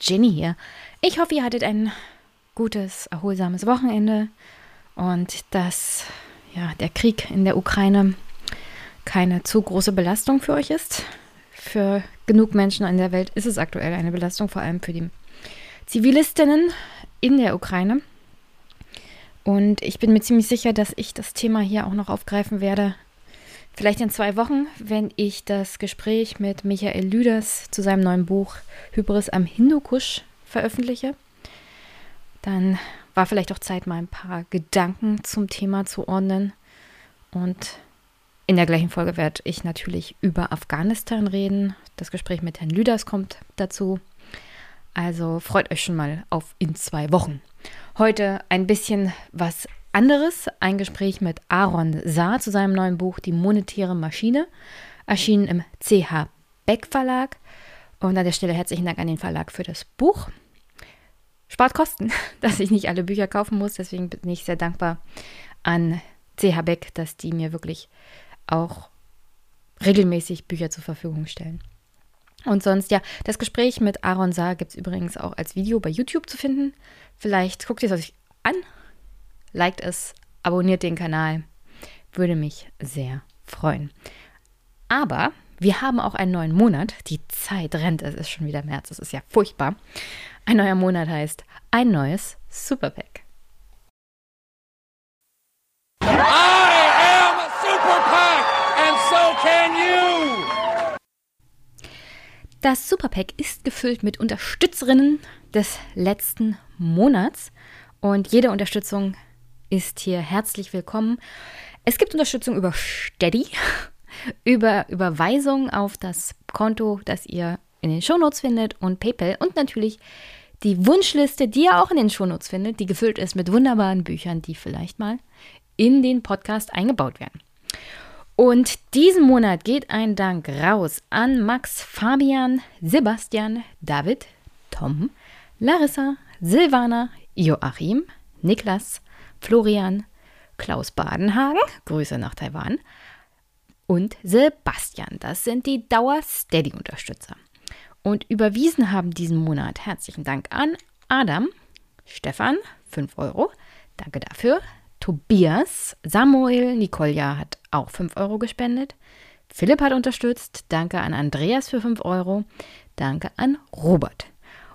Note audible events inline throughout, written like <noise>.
Jenny hier. Ich hoffe, ihr hattet ein gutes, erholsames Wochenende und dass ja, der Krieg in der Ukraine keine zu große Belastung für euch ist. Für genug Menschen in der Welt ist es aktuell eine Belastung, vor allem für die Zivilistinnen in der Ukraine. Und ich bin mir ziemlich sicher, dass ich das Thema hier auch noch aufgreifen werde. Vielleicht in zwei Wochen, wenn ich das Gespräch mit Michael Lüders zu seinem neuen Buch Hybris am Hindukusch veröffentliche. Dann war vielleicht auch Zeit, mal ein paar Gedanken zum Thema zu ordnen. Und in der gleichen Folge werde ich natürlich über Afghanistan reden. Das Gespräch mit Herrn Lüders kommt dazu. Also freut euch schon mal auf in zwei Wochen. Heute ein bisschen was anderes. Ein Gespräch mit Aaron Saar zu seinem neuen Buch Die monetäre Maschine. Erschienen im CH Beck Verlag. Und an der Stelle herzlichen Dank an den Verlag für das Buch. Spart Kosten, <laughs> dass ich nicht alle Bücher kaufen muss. Deswegen bin ich sehr dankbar an CH Beck, dass die mir wirklich auch regelmäßig Bücher zur Verfügung stellen. Und sonst, ja, das Gespräch mit Aaron Saar gibt es übrigens auch als Video bei YouTube zu finden. Vielleicht guckt ihr es euch an, liked es, abonniert den Kanal. Würde mich sehr freuen. Aber wir haben auch einen neuen Monat. Die Zeit rennt, es ist schon wieder März, es ist ja furchtbar. Ein neuer Monat heißt ein neues Superpack. Das Superpack ist gefüllt mit Unterstützerinnen des letzten Monats und jede Unterstützung ist hier herzlich willkommen. Es gibt Unterstützung über Steady, <laughs> über Überweisung auf das Konto, das ihr in den Shownotes findet und PayPal und natürlich die Wunschliste, die ihr auch in den Shownotes findet, die gefüllt ist mit wunderbaren Büchern, die vielleicht mal in den Podcast eingebaut werden. Und diesen Monat geht ein Dank raus an Max, Fabian, Sebastian, David, Tom, Larissa, Silvana, Joachim, Niklas, Florian, Klaus Badenhagen, Grüße nach Taiwan, und Sebastian. Das sind die Dauer-Steady-Unterstützer. Und überwiesen haben diesen Monat herzlichen Dank an Adam, Stefan, 5 Euro. Danke dafür. Tobias, Samuel, Nikolja hat auch 5 Euro gespendet. Philipp hat unterstützt. Danke an Andreas für 5 Euro. Danke an Robert.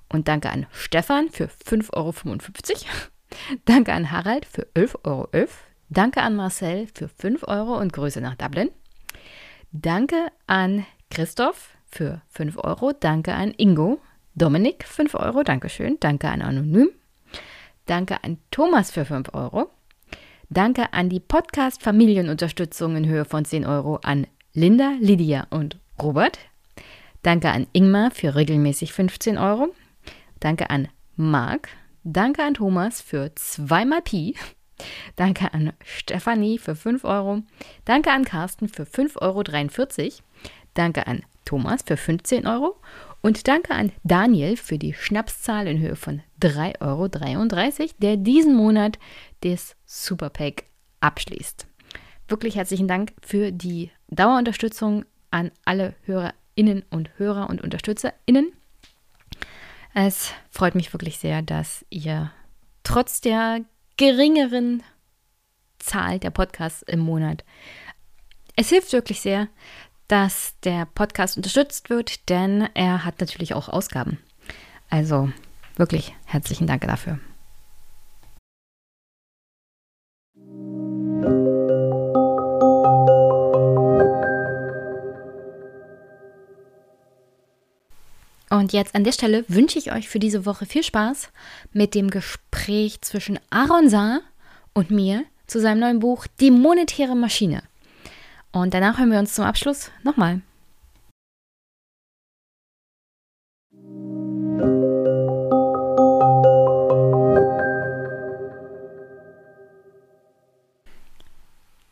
Und danke an Stefan für 5,55 Euro. Danke an Harald für 11,11 Euro. Danke an Marcel für 5 Euro und Grüße nach Dublin. Danke an Christoph für 5 Euro. Danke an Ingo. Dominik 5 Euro. Dankeschön. Danke an Anonym. Danke an Thomas für 5 Euro. Danke an die Podcast-Familienunterstützung in Höhe von 10 Euro an Linda, Lydia und Robert. Danke an Ingmar für regelmäßig 15 Euro. Danke an Marc. Danke an Thomas für zweimal Pi. Danke an Stefanie für 5 Euro. Danke an Carsten für 5,43 Euro. Danke an Thomas für 15 Euro. Und danke an Daniel für die Schnapszahl in Höhe von 3,33 Euro, der diesen Monat das Superpack abschließt. Wirklich herzlichen Dank für die Dauerunterstützung an alle HörerInnen und Hörer und UnterstützerInnen. Es freut mich wirklich sehr, dass ihr trotz der geringeren Zahl der Podcasts im Monat, es hilft wirklich sehr, dass der Podcast unterstützt wird, denn er hat natürlich auch Ausgaben. Also wirklich herzlichen Dank dafür. Und jetzt an der Stelle wünsche ich euch für diese Woche viel Spaß mit dem Gespräch zwischen Aaron Saar und mir zu seinem neuen Buch Die monetäre Maschine. Und danach hören wir uns zum Abschluss nochmal.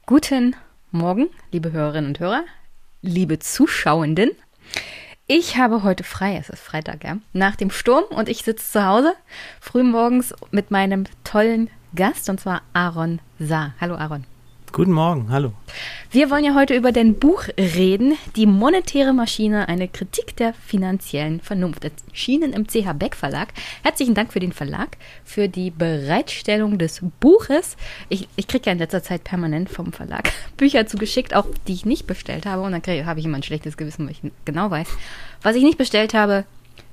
Guten Morgen, liebe Hörerinnen und Hörer, liebe Zuschauenden. Ich habe heute frei, es ist Freitag, ja, nach dem Sturm und ich sitze zu Hause früh morgens mit meinem tollen Gast und zwar Aaron Saar. Hallo Aaron. Guten Morgen, hallo. Wir wollen ja heute über dein Buch reden, Die monetäre Maschine, eine Kritik der finanziellen Vernunft. Erschienen im CH Beck Verlag. Herzlichen Dank für den Verlag, für die Bereitstellung des Buches. Ich, ich kriege ja in letzter Zeit permanent vom Verlag <laughs> Bücher zugeschickt, auch die ich nicht bestellt habe. Und dann habe ich immer ein schlechtes Gewissen, weil ich genau weiß, was ich nicht bestellt habe,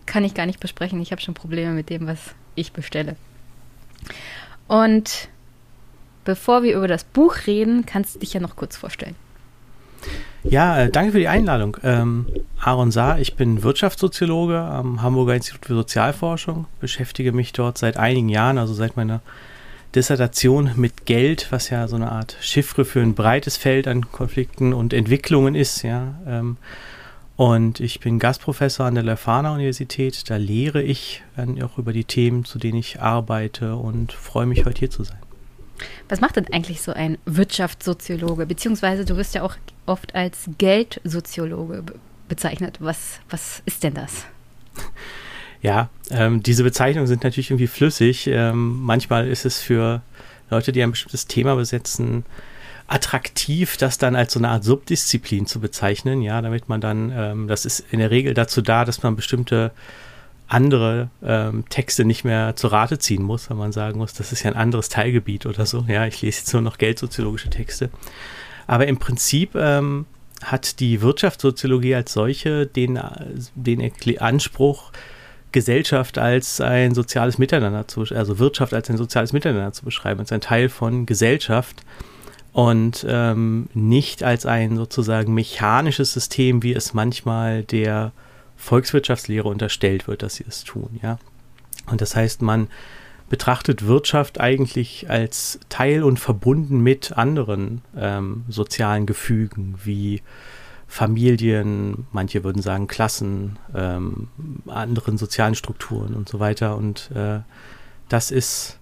kann ich gar nicht besprechen. Ich habe schon Probleme mit dem, was ich bestelle. Und bevor wir über das Buch reden, kannst du dich ja noch kurz vorstellen. Ja, äh, danke für die Einladung. Ähm, Aaron Saar, ich bin Wirtschaftssoziologe am Hamburger Institut für Sozialforschung, beschäftige mich dort seit einigen Jahren, also seit meiner Dissertation mit Geld, was ja so eine Art Chiffre für ein breites Feld an Konflikten und Entwicklungen ist, ja. Ähm, und ich bin Gastprofessor an der Leuphana Universität. Da lehre ich dann auch über die Themen, zu denen ich arbeite und freue mich, heute hier zu sein. Was macht denn eigentlich so ein Wirtschaftssoziologe? Beziehungsweise du wirst ja auch oft als Geldsoziologe bezeichnet. Was, was ist denn das? Ja, ähm, diese Bezeichnungen sind natürlich irgendwie flüssig. Ähm, manchmal ist es für Leute, die ein bestimmtes Thema besetzen, attraktiv, das dann als so eine Art Subdisziplin zu bezeichnen. Ja, damit man dann, ähm, das ist in der Regel dazu da, dass man bestimmte andere ähm, Texte nicht mehr zu Rate ziehen muss, wenn man sagen muss, das ist ja ein anderes Teilgebiet oder so. Ja, ich lese jetzt nur noch geldsoziologische Texte. Aber im Prinzip ähm, hat die Wirtschaftssoziologie als solche den, den Anspruch, Gesellschaft als ein soziales Miteinander zu, also Wirtschaft als ein soziales Miteinander zu beschreiben, als ein Teil von Gesellschaft und ähm, nicht als ein sozusagen mechanisches System, wie es manchmal der Volkswirtschaftslehre unterstellt wird, dass sie es tun, ja. Und das heißt, man betrachtet Wirtschaft eigentlich als Teil und verbunden mit anderen ähm, sozialen Gefügen wie Familien, manche würden sagen Klassen, ähm, anderen sozialen Strukturen und so weiter. Und äh, das ist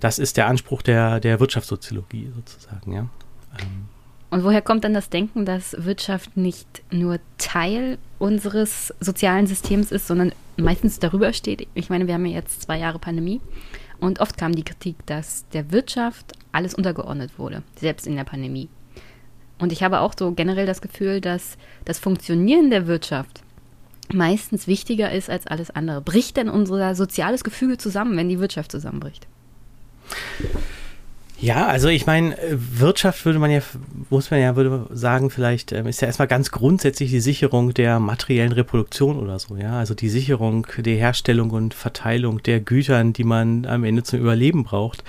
das ist der Anspruch der, der Wirtschaftssoziologie sozusagen, ja. Ähm, und woher kommt dann das Denken, dass Wirtschaft nicht nur Teil unseres sozialen Systems ist, sondern meistens darüber steht? Ich meine, wir haben ja jetzt zwei Jahre Pandemie und oft kam die Kritik, dass der Wirtschaft alles untergeordnet wurde, selbst in der Pandemie. Und ich habe auch so generell das Gefühl, dass das Funktionieren der Wirtschaft meistens wichtiger ist als alles andere. Bricht denn unser soziales Gefüge zusammen, wenn die Wirtschaft zusammenbricht? Ja, also ich meine, äh, Wirtschaft würde man ja, muss man ja, würde sagen, vielleicht ähm, ist ja erstmal ganz grundsätzlich die Sicherung der materiellen Reproduktion oder so, ja. Also die Sicherung der Herstellung und Verteilung der Gütern, die man am Ende zum Überleben braucht.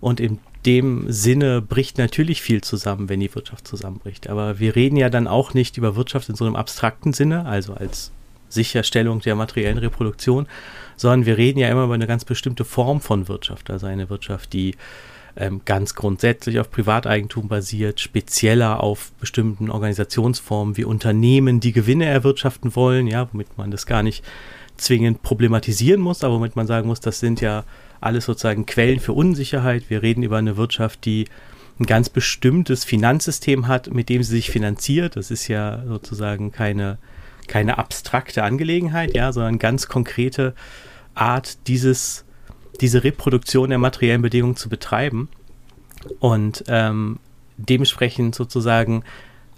Und in dem Sinne bricht natürlich viel zusammen, wenn die Wirtschaft zusammenbricht. Aber wir reden ja dann auch nicht über Wirtschaft in so einem abstrakten Sinne, also als Sicherstellung der materiellen Reproduktion, sondern wir reden ja immer über eine ganz bestimmte Form von Wirtschaft, also eine Wirtschaft, die ähm, ganz grundsätzlich auf Privateigentum basiert, spezieller auf bestimmten Organisationsformen wie Unternehmen, die Gewinne erwirtschaften wollen, ja, womit man das gar nicht zwingend problematisieren muss, aber womit man sagen muss, das sind ja alles sozusagen Quellen für Unsicherheit. Wir reden über eine Wirtschaft, die ein ganz bestimmtes Finanzsystem hat, mit dem sie sich finanziert. Das ist ja sozusagen keine, keine abstrakte Angelegenheit, ja, sondern ganz konkrete Art, dieses diese Reproduktion der materiellen Bedingungen zu betreiben. Und ähm, dementsprechend sozusagen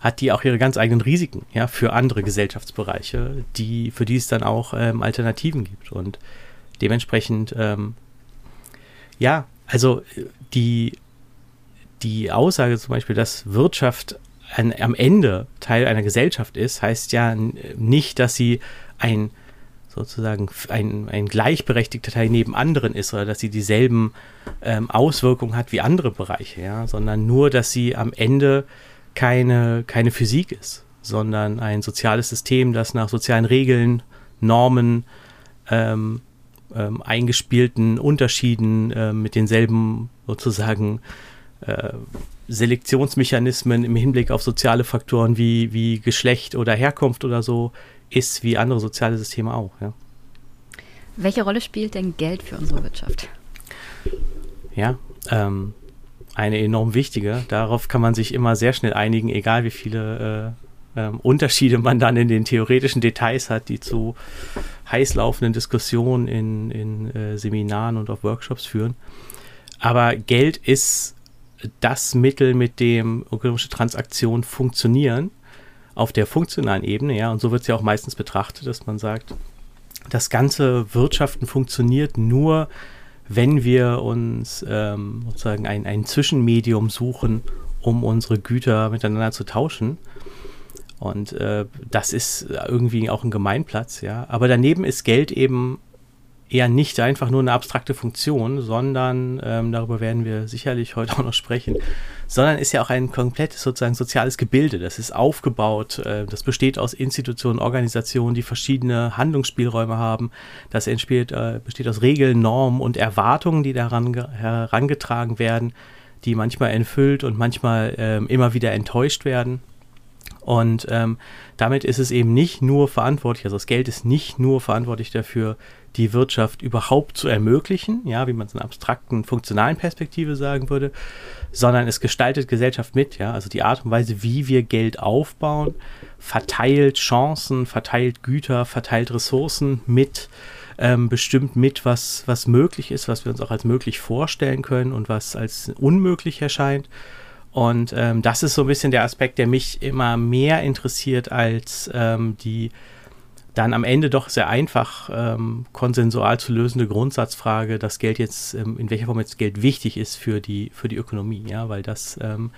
hat die auch ihre ganz eigenen Risiken, ja, für andere Gesellschaftsbereiche, die, für die es dann auch ähm, Alternativen gibt. Und dementsprechend, ähm, ja, also die, die Aussage zum Beispiel, dass Wirtschaft ein, am Ende Teil einer Gesellschaft ist, heißt ja nicht, dass sie ein sozusagen ein, ein gleichberechtigter Teil neben anderen ist oder dass sie dieselben ähm, Auswirkungen hat wie andere Bereiche, ja, sondern nur, dass sie am Ende keine, keine Physik ist, sondern ein soziales System, das nach sozialen Regeln, Normen, ähm, ähm, eingespielten Unterschieden äh, mit denselben sozusagen äh, Selektionsmechanismen im Hinblick auf soziale Faktoren wie, wie Geschlecht oder Herkunft oder so ist wie andere soziale Systeme auch. Ja. Welche Rolle spielt denn Geld für unsere Wirtschaft? Ja, ähm, eine enorm wichtige. Darauf kann man sich immer sehr schnell einigen, egal wie viele äh, äh, Unterschiede man dann in den theoretischen Details hat, die zu heiß laufenden Diskussionen in, in äh, Seminaren und auf Workshops führen. Aber Geld ist das Mittel, mit dem ökonomische Transaktionen funktionieren, auf der funktionalen Ebene, ja, und so wird es ja auch meistens betrachtet, dass man sagt, das ganze Wirtschaften funktioniert nur, wenn wir uns ähm, sozusagen ein, ein Zwischenmedium suchen, um unsere Güter miteinander zu tauschen. Und äh, das ist irgendwie auch ein Gemeinplatz, ja. Aber daneben ist Geld eben eher nicht einfach nur eine abstrakte Funktion, sondern, ähm, darüber werden wir sicherlich heute auch noch sprechen, sondern ist ja auch ein komplettes sozusagen soziales Gebilde. Das ist aufgebaut, äh, das besteht aus Institutionen, Organisationen, die verschiedene Handlungsspielräume haben. Das entspielt, äh, besteht aus Regeln, Normen und Erwartungen, die daran herangetragen werden, die manchmal entfüllt und manchmal äh, immer wieder enttäuscht werden. Und ähm, damit ist es eben nicht nur verantwortlich, also das Geld ist nicht nur verantwortlich dafür, die Wirtschaft überhaupt zu ermöglichen, ja, wie man es in einer abstrakten, funktionalen Perspektive sagen würde, sondern es gestaltet Gesellschaft mit, ja, also die Art und Weise, wie wir Geld aufbauen, verteilt Chancen, verteilt Güter, verteilt Ressourcen mit, ähm, bestimmt mit, was, was möglich ist, was wir uns auch als möglich vorstellen können und was als unmöglich erscheint. Und ähm, das ist so ein bisschen der Aspekt, der mich immer mehr interessiert als ähm, die dann am Ende doch sehr einfach ähm, konsensual zu lösende Grundsatzfrage, dass Geld jetzt, ähm, in welcher Form jetzt Geld wichtig ist für die, für die Ökonomie, ja, weil das, ähm,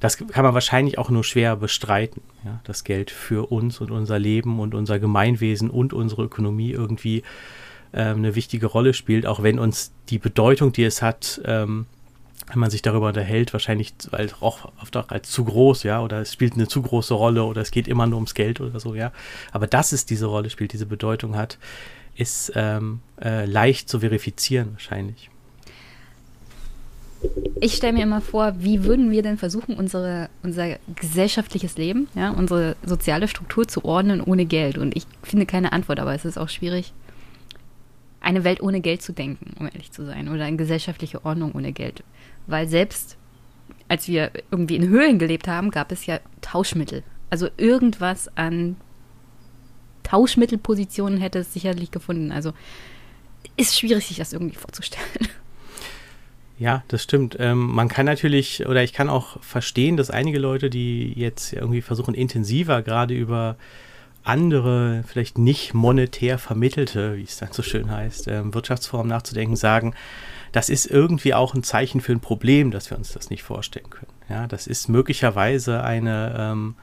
das kann man wahrscheinlich auch nur schwer bestreiten, ja, dass Geld für uns und unser Leben und unser Gemeinwesen und unsere Ökonomie irgendwie ähm, eine wichtige Rolle spielt, auch wenn uns die Bedeutung, die es hat, ähm, wenn man sich darüber unterhält, wahrscheinlich weil auch oft auch als zu groß, ja, oder es spielt eine zu große Rolle oder es geht immer nur ums Geld oder so, ja. Aber dass es diese Rolle spielt, diese Bedeutung hat, ist ähm, äh, leicht zu verifizieren wahrscheinlich. Ich stelle mir immer vor, wie würden wir denn versuchen, unsere, unser gesellschaftliches Leben, ja, unsere soziale Struktur zu ordnen ohne Geld? Und ich finde keine Antwort, aber es ist auch schwierig, eine Welt ohne Geld zu denken, um ehrlich zu sein, oder eine gesellschaftliche Ordnung ohne Geld. Weil selbst als wir irgendwie in Höhlen gelebt haben, gab es ja Tauschmittel. Also irgendwas an Tauschmittelpositionen hätte es sicherlich gefunden. Also ist schwierig, sich das irgendwie vorzustellen. Ja, das stimmt. Ähm, man kann natürlich, oder ich kann auch verstehen, dass einige Leute, die jetzt irgendwie versuchen, intensiver gerade über andere, vielleicht nicht monetär vermittelte, wie es dann so schön heißt, ähm, Wirtschaftsformen nachzudenken, sagen, das ist irgendwie auch ein Zeichen für ein Problem, dass wir uns das nicht vorstellen können. Ja, das ist möglicherweise eine ähm,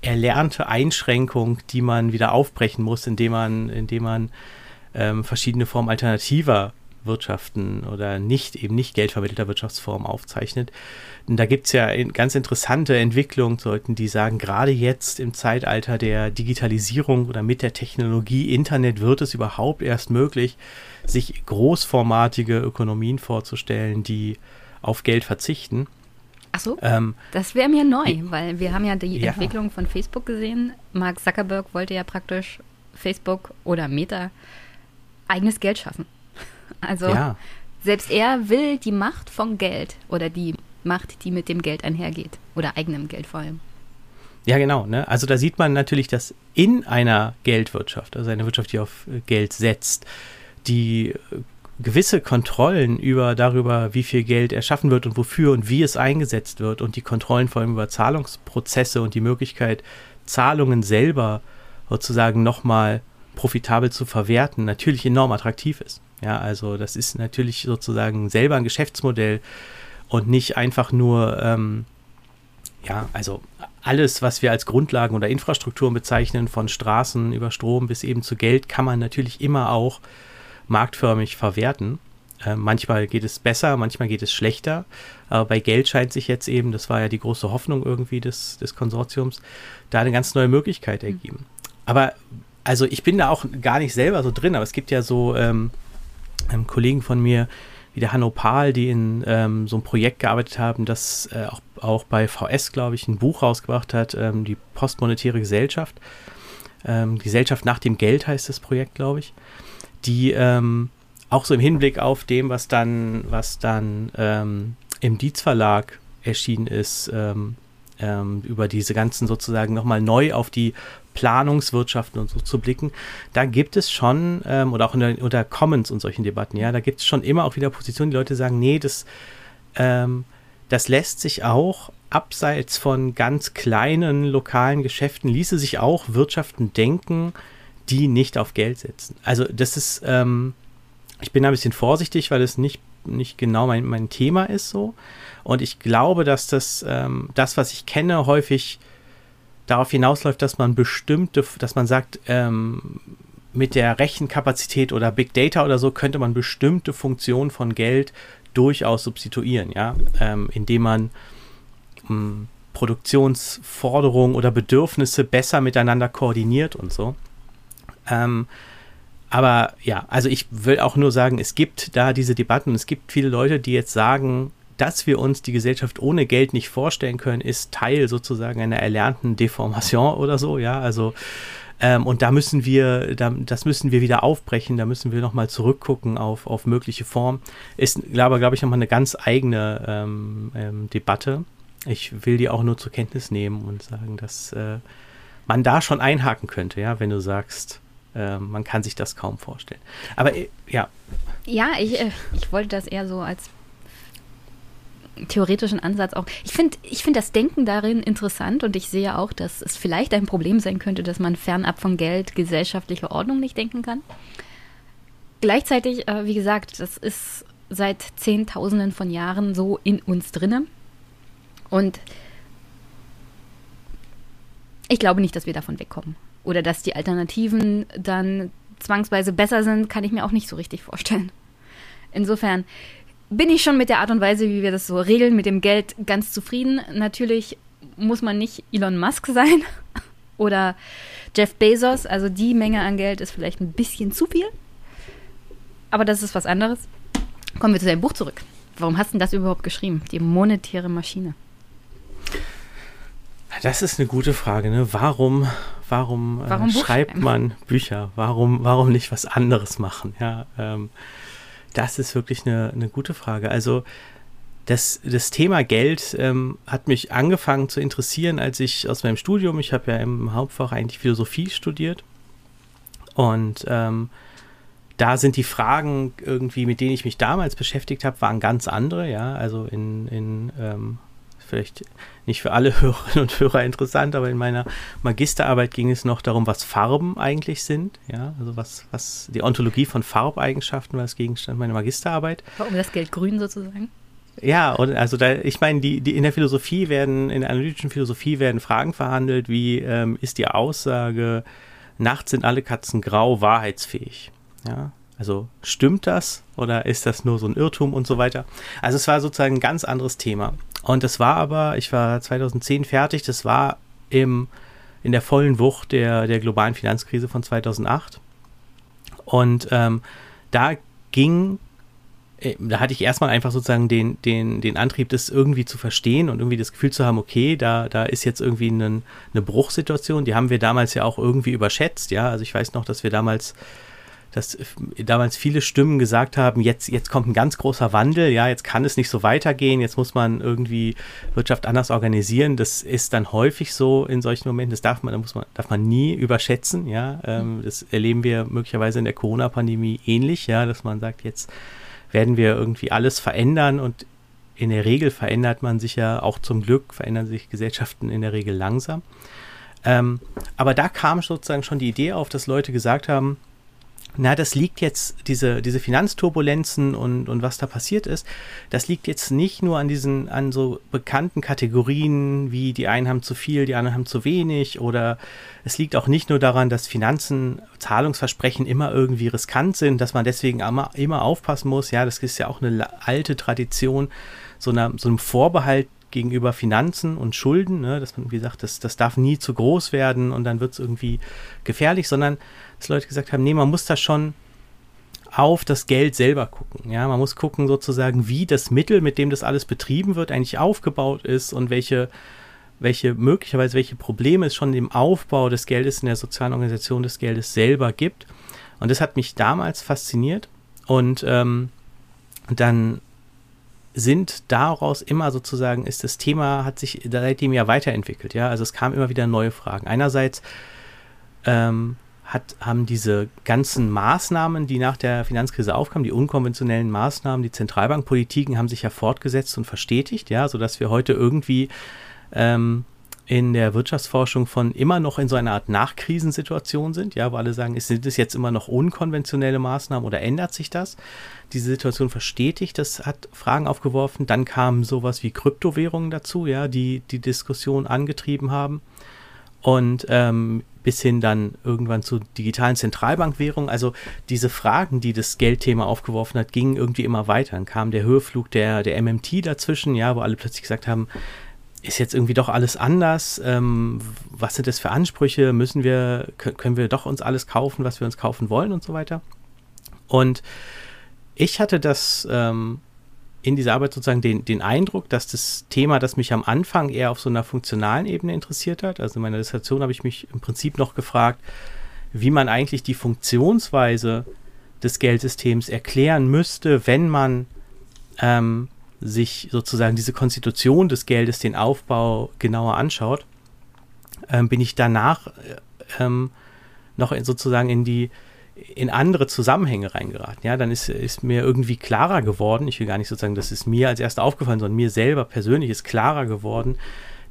erlernte Einschränkung, die man wieder aufbrechen muss, indem man, indem man ähm, verschiedene Formen alternativer Wirtschaften oder nicht eben nicht geldvermittelter Wirtschaftsformen aufzeichnet. Und da gibt es ja ganz interessante Entwicklungen, sollten die sagen, gerade jetzt im Zeitalter der Digitalisierung oder mit der Technologie Internet wird es überhaupt erst möglich, sich großformatige Ökonomien vorzustellen, die auf Geld verzichten. Ach so, ähm, das wäre mir neu, weil wir haben ja die ja. Entwicklung von Facebook gesehen. Mark Zuckerberg wollte ja praktisch Facebook oder Meta eigenes Geld schaffen. Also ja. selbst er will die Macht von Geld oder die Macht, die mit dem Geld einhergeht oder eigenem Geld vor allem. Ja, genau. Ne? Also da sieht man natürlich, dass in einer Geldwirtschaft, also einer Wirtschaft, die auf Geld setzt, die äh, gewisse Kontrollen über darüber, wie viel Geld erschaffen wird und wofür und wie es eingesetzt wird und die Kontrollen vor allem über Zahlungsprozesse und die Möglichkeit, Zahlungen selber sozusagen nochmal profitabel zu verwerten, natürlich enorm attraktiv ist. Ja, also das ist natürlich sozusagen selber ein Geschäftsmodell und nicht einfach nur, ähm, ja, also alles, was wir als Grundlagen oder Infrastrukturen bezeichnen, von Straßen über Strom bis eben zu Geld, kann man natürlich immer auch marktförmig verwerten. Äh, manchmal geht es besser, manchmal geht es schlechter. Aber bei Geld scheint sich jetzt eben, das war ja die große Hoffnung irgendwie des, des Konsortiums, da eine ganz neue Möglichkeit mhm. ergeben. Aber also ich bin da auch gar nicht selber so drin, aber es gibt ja so ähm, ähm, Kollegen von mir, wie der Hanno Pahl, die in ähm, so einem Projekt gearbeitet haben, das äh, auch, auch bei VS, glaube ich, ein Buch rausgebracht hat, ähm, die postmonetäre Gesellschaft. Ähm, Gesellschaft nach dem Geld heißt das Projekt, glaube ich. Die ähm, auch so im Hinblick auf dem, was dann, was dann ähm, im Dietz Verlag erschienen ist, ähm, über diese ganzen sozusagen nochmal neu auf die Planungswirtschaften und so zu blicken, da gibt es schon, ähm, oder auch der, unter Commons und solchen Debatten, ja, da gibt es schon immer auch wieder Positionen, die Leute sagen, nee, das, ähm, das lässt sich auch abseits von ganz kleinen lokalen Geschäften, ließe sich auch Wirtschaften denken, die nicht auf Geld setzen. Also das ist, ähm, ich bin ein bisschen vorsichtig, weil es nicht, nicht genau mein, mein Thema ist so. Und ich glaube, dass das, ähm, das, was ich kenne, häufig darauf hinausläuft, dass man bestimmte, dass man sagt, ähm, mit der Rechenkapazität oder Big Data oder so könnte man bestimmte Funktionen von Geld durchaus substituieren, ja, ähm, indem man ähm, Produktionsforderungen oder Bedürfnisse besser miteinander koordiniert und so. Ähm, aber ja, also ich will auch nur sagen, es gibt da diese Debatten es gibt viele Leute, die jetzt sagen, dass wir uns die Gesellschaft ohne Geld nicht vorstellen können, ist Teil sozusagen einer erlernten Deformation oder so, ja, also ähm, und da müssen wir, da, das müssen wir wieder aufbrechen, da müssen wir nochmal zurückgucken auf, auf mögliche Formen. Ist aber, glaube ich, nochmal eine ganz eigene ähm, ähm, Debatte. Ich will die auch nur zur Kenntnis nehmen und sagen, dass äh, man da schon einhaken könnte, ja, wenn du sagst, äh, man kann sich das kaum vorstellen. Aber äh, ja. Ja, ich, äh, ich wollte das eher so als theoretischen Ansatz auch. Ich finde ich find das Denken darin interessant und ich sehe auch, dass es vielleicht ein Problem sein könnte, dass man fernab von Geld gesellschaftliche Ordnung nicht denken kann. Gleichzeitig, äh, wie gesagt, das ist seit Zehntausenden von Jahren so in uns drinne. Und ich glaube nicht, dass wir davon wegkommen. Oder dass die Alternativen dann zwangsweise besser sind, kann ich mir auch nicht so richtig vorstellen. Insofern bin ich schon mit der Art und Weise, wie wir das so regeln, mit dem Geld ganz zufrieden. Natürlich muss man nicht Elon Musk sein <laughs> oder Jeff Bezos. Also die Menge an Geld ist vielleicht ein bisschen zu viel. Aber das ist was anderes. Kommen wir zu deinem Buch zurück. Warum hast du das überhaupt geschrieben? Die monetäre Maschine. Das ist eine gute Frage. Ne? Warum, warum, äh, warum äh, schreibt man Bücher? Warum, warum nicht was anderes machen? Ja, ähm, das ist wirklich eine, eine gute Frage. Also das, das Thema Geld ähm, hat mich angefangen zu interessieren, als ich aus meinem Studium, ich habe ja im Hauptfach eigentlich Philosophie studiert und ähm, da sind die Fragen irgendwie, mit denen ich mich damals beschäftigt habe, waren ganz andere, ja, also in, in ähm, vielleicht nicht für alle <laughs> Hörerinnen und Hörer interessant, aber in meiner Magisterarbeit ging es noch darum, was Farben eigentlich sind. Ja, also was, was die Ontologie von Farbeigenschaften war das Gegenstand meiner Magisterarbeit. Warum das Geld grün sozusagen? Ja, und also da, ich meine, die, die in der Philosophie werden, in der analytischen Philosophie werden Fragen verhandelt, wie ähm, ist die Aussage, nachts sind alle Katzen grau, wahrheitsfähig? Ja, also stimmt das oder ist das nur so ein Irrtum und so weiter? Also es war sozusagen ein ganz anderes Thema. Und das war aber, ich war 2010 fertig, das war im, in der vollen Wucht der, der globalen Finanzkrise von 2008. Und ähm, da ging, äh, da hatte ich erstmal einfach sozusagen den, den, den Antrieb, das irgendwie zu verstehen und irgendwie das Gefühl zu haben, okay, da, da ist jetzt irgendwie eine, eine Bruchsituation, die haben wir damals ja auch irgendwie überschätzt, ja. Also ich weiß noch, dass wir damals dass damals viele Stimmen gesagt haben, jetzt, jetzt kommt ein ganz großer Wandel, ja, jetzt kann es nicht so weitergehen, jetzt muss man irgendwie Wirtschaft anders organisieren. Das ist dann häufig so in solchen Momenten, das darf man, da muss man, darf man nie überschätzen, ja. Ähm, das erleben wir möglicherweise in der Corona-Pandemie ähnlich, ja, dass man sagt, jetzt werden wir irgendwie alles verändern und in der Regel verändert man sich ja auch zum Glück, verändern sich Gesellschaften in der Regel langsam. Ähm, aber da kam sozusagen schon die Idee auf, dass Leute gesagt haben, na, das liegt jetzt, diese, diese Finanzturbulenzen und, und was da passiert ist, das liegt jetzt nicht nur an diesen, an so bekannten Kategorien, wie die einen haben zu viel, die anderen haben zu wenig, oder es liegt auch nicht nur daran, dass Finanzen, Zahlungsversprechen immer irgendwie riskant sind, dass man deswegen immer, immer aufpassen muss. Ja, das ist ja auch eine alte Tradition, so, einer, so einem Vorbehalt gegenüber Finanzen und Schulden, ne, dass man, wie gesagt, das, das darf nie zu groß werden und dann wird es irgendwie gefährlich, sondern dass Leute gesagt haben, nee, man muss da schon auf das Geld selber gucken. Ja, man muss gucken sozusagen, wie das Mittel, mit dem das alles betrieben wird, eigentlich aufgebaut ist und welche, welche möglicherweise welche Probleme es schon im Aufbau des Geldes in der sozialen Organisation des Geldes selber gibt. Und das hat mich damals fasziniert und ähm, dann sind daraus immer sozusagen, ist das Thema, hat sich seitdem ja weiterentwickelt, ja. Also es kamen immer wieder neue Fragen. Einerseits, ähm, hat, haben diese ganzen Maßnahmen, die nach der Finanzkrise aufkamen, die unkonventionellen Maßnahmen, die Zentralbankpolitiken haben sich ja fortgesetzt und verstetigt, ja, sodass wir heute irgendwie ähm, in der Wirtschaftsforschung von immer noch in so einer Art Nachkrisensituation sind, ja, wo alle sagen, sind es jetzt immer noch unkonventionelle Maßnahmen oder ändert sich das? Diese Situation verstetigt, das hat Fragen aufgeworfen. Dann kamen sowas wie Kryptowährungen dazu, ja, die die Diskussion angetrieben haben. Und ähm, bis hin dann irgendwann zu digitalen Zentralbankwährungen. Also diese Fragen, die das Geldthema aufgeworfen hat, gingen irgendwie immer weiter. Dann kam der Höheflug der, der MMT dazwischen, ja, wo alle plötzlich gesagt haben, ist jetzt irgendwie doch alles anders? Ähm, was sind das für Ansprüche? Müssen wir, können wir doch uns alles kaufen, was wir uns kaufen wollen und so weiter? Und ich hatte das ähm, in dieser Arbeit sozusagen den, den Eindruck, dass das Thema, das mich am Anfang eher auf so einer funktionalen Ebene interessiert hat, also in meiner Dissertation habe ich mich im Prinzip noch gefragt, wie man eigentlich die Funktionsweise des Geldsystems erklären müsste, wenn man ähm, sich sozusagen diese Konstitution des Geldes, den Aufbau genauer anschaut, ähm, bin ich danach äh, ähm, noch in, sozusagen in die in andere Zusammenhänge reingeraten. Ja, dann ist, ist mir irgendwie klarer geworden, ich will gar nicht sozusagen, das ist mir als erster aufgefallen, sondern mir selber persönlich ist klarer geworden,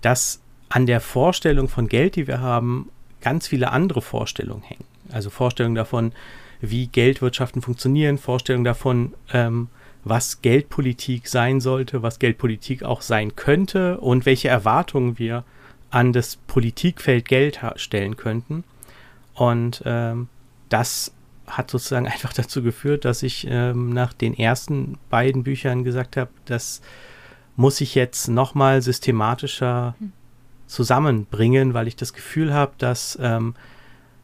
dass an der Vorstellung von Geld, die wir haben, ganz viele andere Vorstellungen hängen. Also Vorstellungen davon, wie Geldwirtschaften funktionieren, Vorstellungen davon, ähm, was Geldpolitik sein sollte, was Geldpolitik auch sein könnte und welche Erwartungen wir an das Politikfeld Geld stellen könnten. Und ähm, das hat sozusagen <laughs> einfach dazu geführt, dass ich ähm, nach den ersten beiden Büchern gesagt habe, das muss ich jetzt nochmal systematischer hm. zusammenbringen, weil ich das Gefühl habe, dass ähm,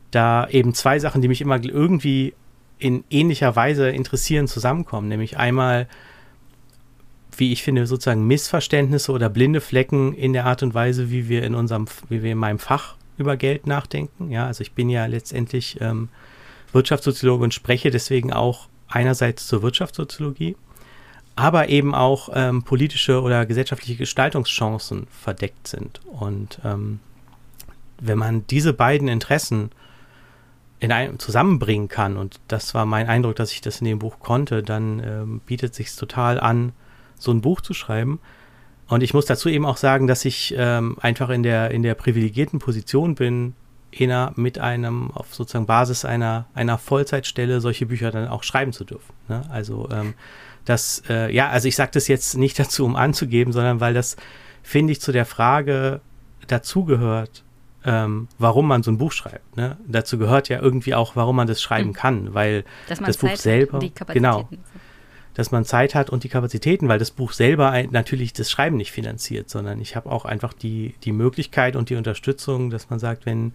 da eben zwei Sachen, die mich immer irgendwie in ähnlicher Weise interessieren, zusammenkommen. Nämlich einmal, wie ich finde, sozusagen Missverständnisse oder blinde Flecken in der Art und Weise, wie wir in unserem, wie wir in meinem Fach über Geld nachdenken. Ja, also ich bin ja letztendlich ähm, Wirtschaftssoziologe und spreche deswegen auch einerseits zur Wirtschaftssoziologie, aber eben auch ähm, politische oder gesellschaftliche Gestaltungschancen verdeckt sind. Und ähm, wenn man diese beiden Interessen in einem zusammenbringen kann, und das war mein Eindruck, dass ich das in dem Buch konnte, dann ähm, bietet sich total an, so ein Buch zu schreiben. Und ich muss dazu eben auch sagen, dass ich ähm, einfach in der, in der privilegierten Position bin, inner mit einem, auf sozusagen Basis einer, einer Vollzeitstelle solche Bücher dann auch schreiben zu dürfen. Ne? Also ähm, das, äh, ja, also ich sage das jetzt nicht <laughs> dazu, um anzugeben, sondern weil das, finde ich, zu der Frage dazugehört, ähm, warum man so ein Buch schreibt. Ne? Dazu gehört ja irgendwie auch, warum man das schreiben mhm. kann, weil das Zeit Buch selber, genau, dass man Zeit hat und die Kapazitäten, weil das Buch selber natürlich das Schreiben nicht finanziert, sondern ich habe auch einfach die, die Möglichkeit und die Unterstützung, dass man sagt, wenn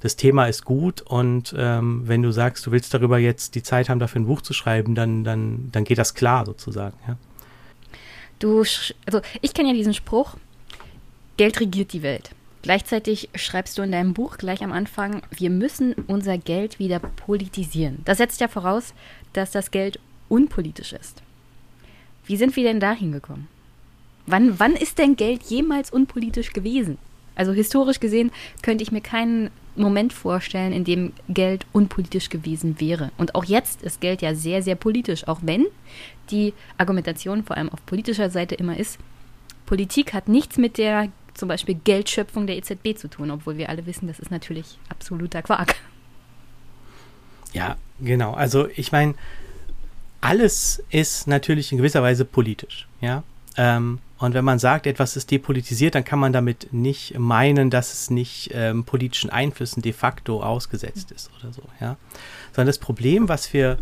das Thema ist gut und ähm, wenn du sagst, du willst darüber jetzt die Zeit haben, dafür ein Buch zu schreiben, dann, dann, dann geht das klar sozusagen. Ja? Du, also ich kenne ja diesen Spruch, Geld regiert die Welt. Gleichzeitig schreibst du in deinem Buch gleich am Anfang, wir müssen unser Geld wieder politisieren. Das setzt ja voraus, dass das Geld unpolitisch ist. Wie sind wir denn da hingekommen? Wann, wann ist denn Geld jemals unpolitisch gewesen? Also historisch gesehen könnte ich mir keinen Moment vorstellen, in dem Geld unpolitisch gewesen wäre. Und auch jetzt ist Geld ja sehr, sehr politisch, auch wenn die Argumentation vor allem auf politischer Seite immer ist, Politik hat nichts mit der zum Beispiel Geldschöpfung der EZB zu tun, obwohl wir alle wissen, das ist natürlich absoluter Quark. Ja, genau. Also ich meine, alles ist natürlich in gewisser Weise politisch, ja. Ähm, und wenn man sagt, etwas ist depolitisiert, dann kann man damit nicht meinen, dass es nicht ähm, politischen Einflüssen de facto ausgesetzt ist oder so, ja. Sondern das Problem, was wir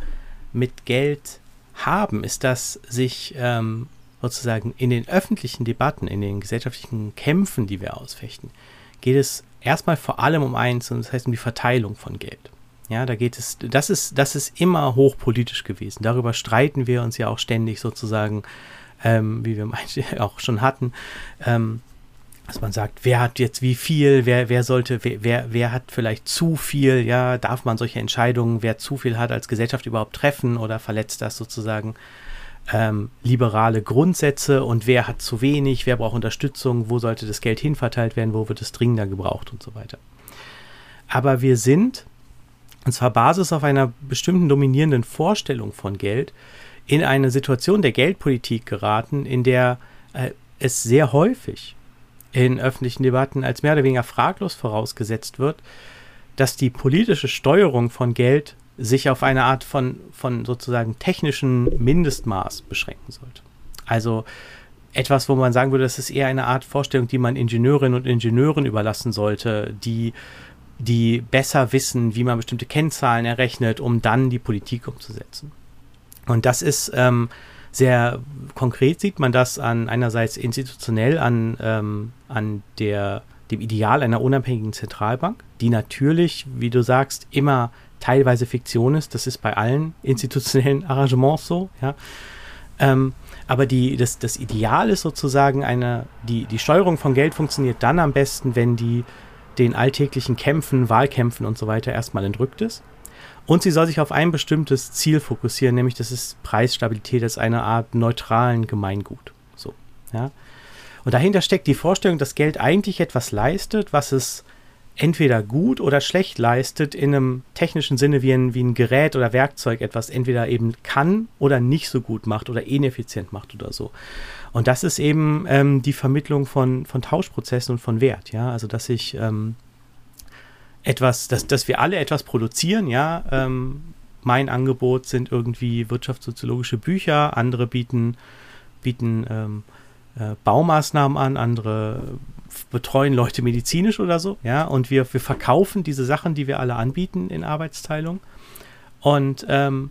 mit Geld haben, ist, dass sich ähm, sozusagen in den öffentlichen Debatten, in den gesellschaftlichen Kämpfen, die wir ausfechten, geht es erstmal vor allem um eins, und das heißt um die Verteilung von Geld. Ja, da geht es, das ist, das ist immer hochpolitisch gewesen. Darüber streiten wir uns ja auch ständig sozusagen, ähm, wie wir <laughs> auch schon hatten, ähm, dass man sagt, wer hat jetzt wie viel, wer, wer sollte, wer, wer, wer hat vielleicht zu viel, ja, darf man solche Entscheidungen, wer zu viel hat, als Gesellschaft überhaupt treffen oder verletzt das sozusagen ähm, liberale Grundsätze und wer hat zu wenig, wer braucht Unterstützung, wo sollte das Geld hinverteilt werden, wo wird es dringender gebraucht und so weiter. Aber wir sind und zwar Basis auf einer bestimmten dominierenden Vorstellung von Geld, in eine Situation der Geldpolitik geraten, in der äh, es sehr häufig in öffentlichen Debatten als mehr oder weniger fraglos vorausgesetzt wird, dass die politische Steuerung von Geld sich auf eine Art von, von sozusagen technischen Mindestmaß beschränken sollte. Also etwas, wo man sagen würde, das ist eher eine Art Vorstellung, die man Ingenieurinnen und Ingenieuren überlassen sollte, die, die besser wissen, wie man bestimmte Kennzahlen errechnet, um dann die Politik umzusetzen. Und das ist ähm, sehr konkret, sieht man das an einerseits institutionell an, ähm, an der, dem Ideal einer unabhängigen Zentralbank, die natürlich, wie du sagst, immer teilweise Fiktion ist. Das ist bei allen institutionellen <laughs> Arrangements so, ja. Ähm, aber die, das, das Ideal ist sozusagen eine, die, die Steuerung von Geld funktioniert dann am besten, wenn die den alltäglichen Kämpfen, Wahlkämpfen und so weiter erstmal entrückt ist. Und sie soll sich auf ein bestimmtes Ziel fokussieren, nämlich das ist Preisstabilität als eine Art neutralen Gemeingut. So, ja. Und dahinter steckt die Vorstellung, dass Geld eigentlich etwas leistet, was es entweder gut oder schlecht leistet, in einem technischen Sinne wie ein, wie ein Gerät oder Werkzeug etwas entweder eben kann oder nicht so gut macht oder ineffizient macht oder so. Und das ist eben ähm, die Vermittlung von, von Tauschprozessen und von Wert, ja. Also dass ich ähm, etwas, dass, dass wir alle etwas produzieren, ja. Ähm, mein Angebot sind irgendwie wirtschaftssoziologische Bücher, andere bieten, bieten ähm, äh, Baumaßnahmen an, andere betreuen Leute medizinisch oder so, ja, und wir, wir verkaufen diese Sachen, die wir alle anbieten in Arbeitsteilung. Und ähm,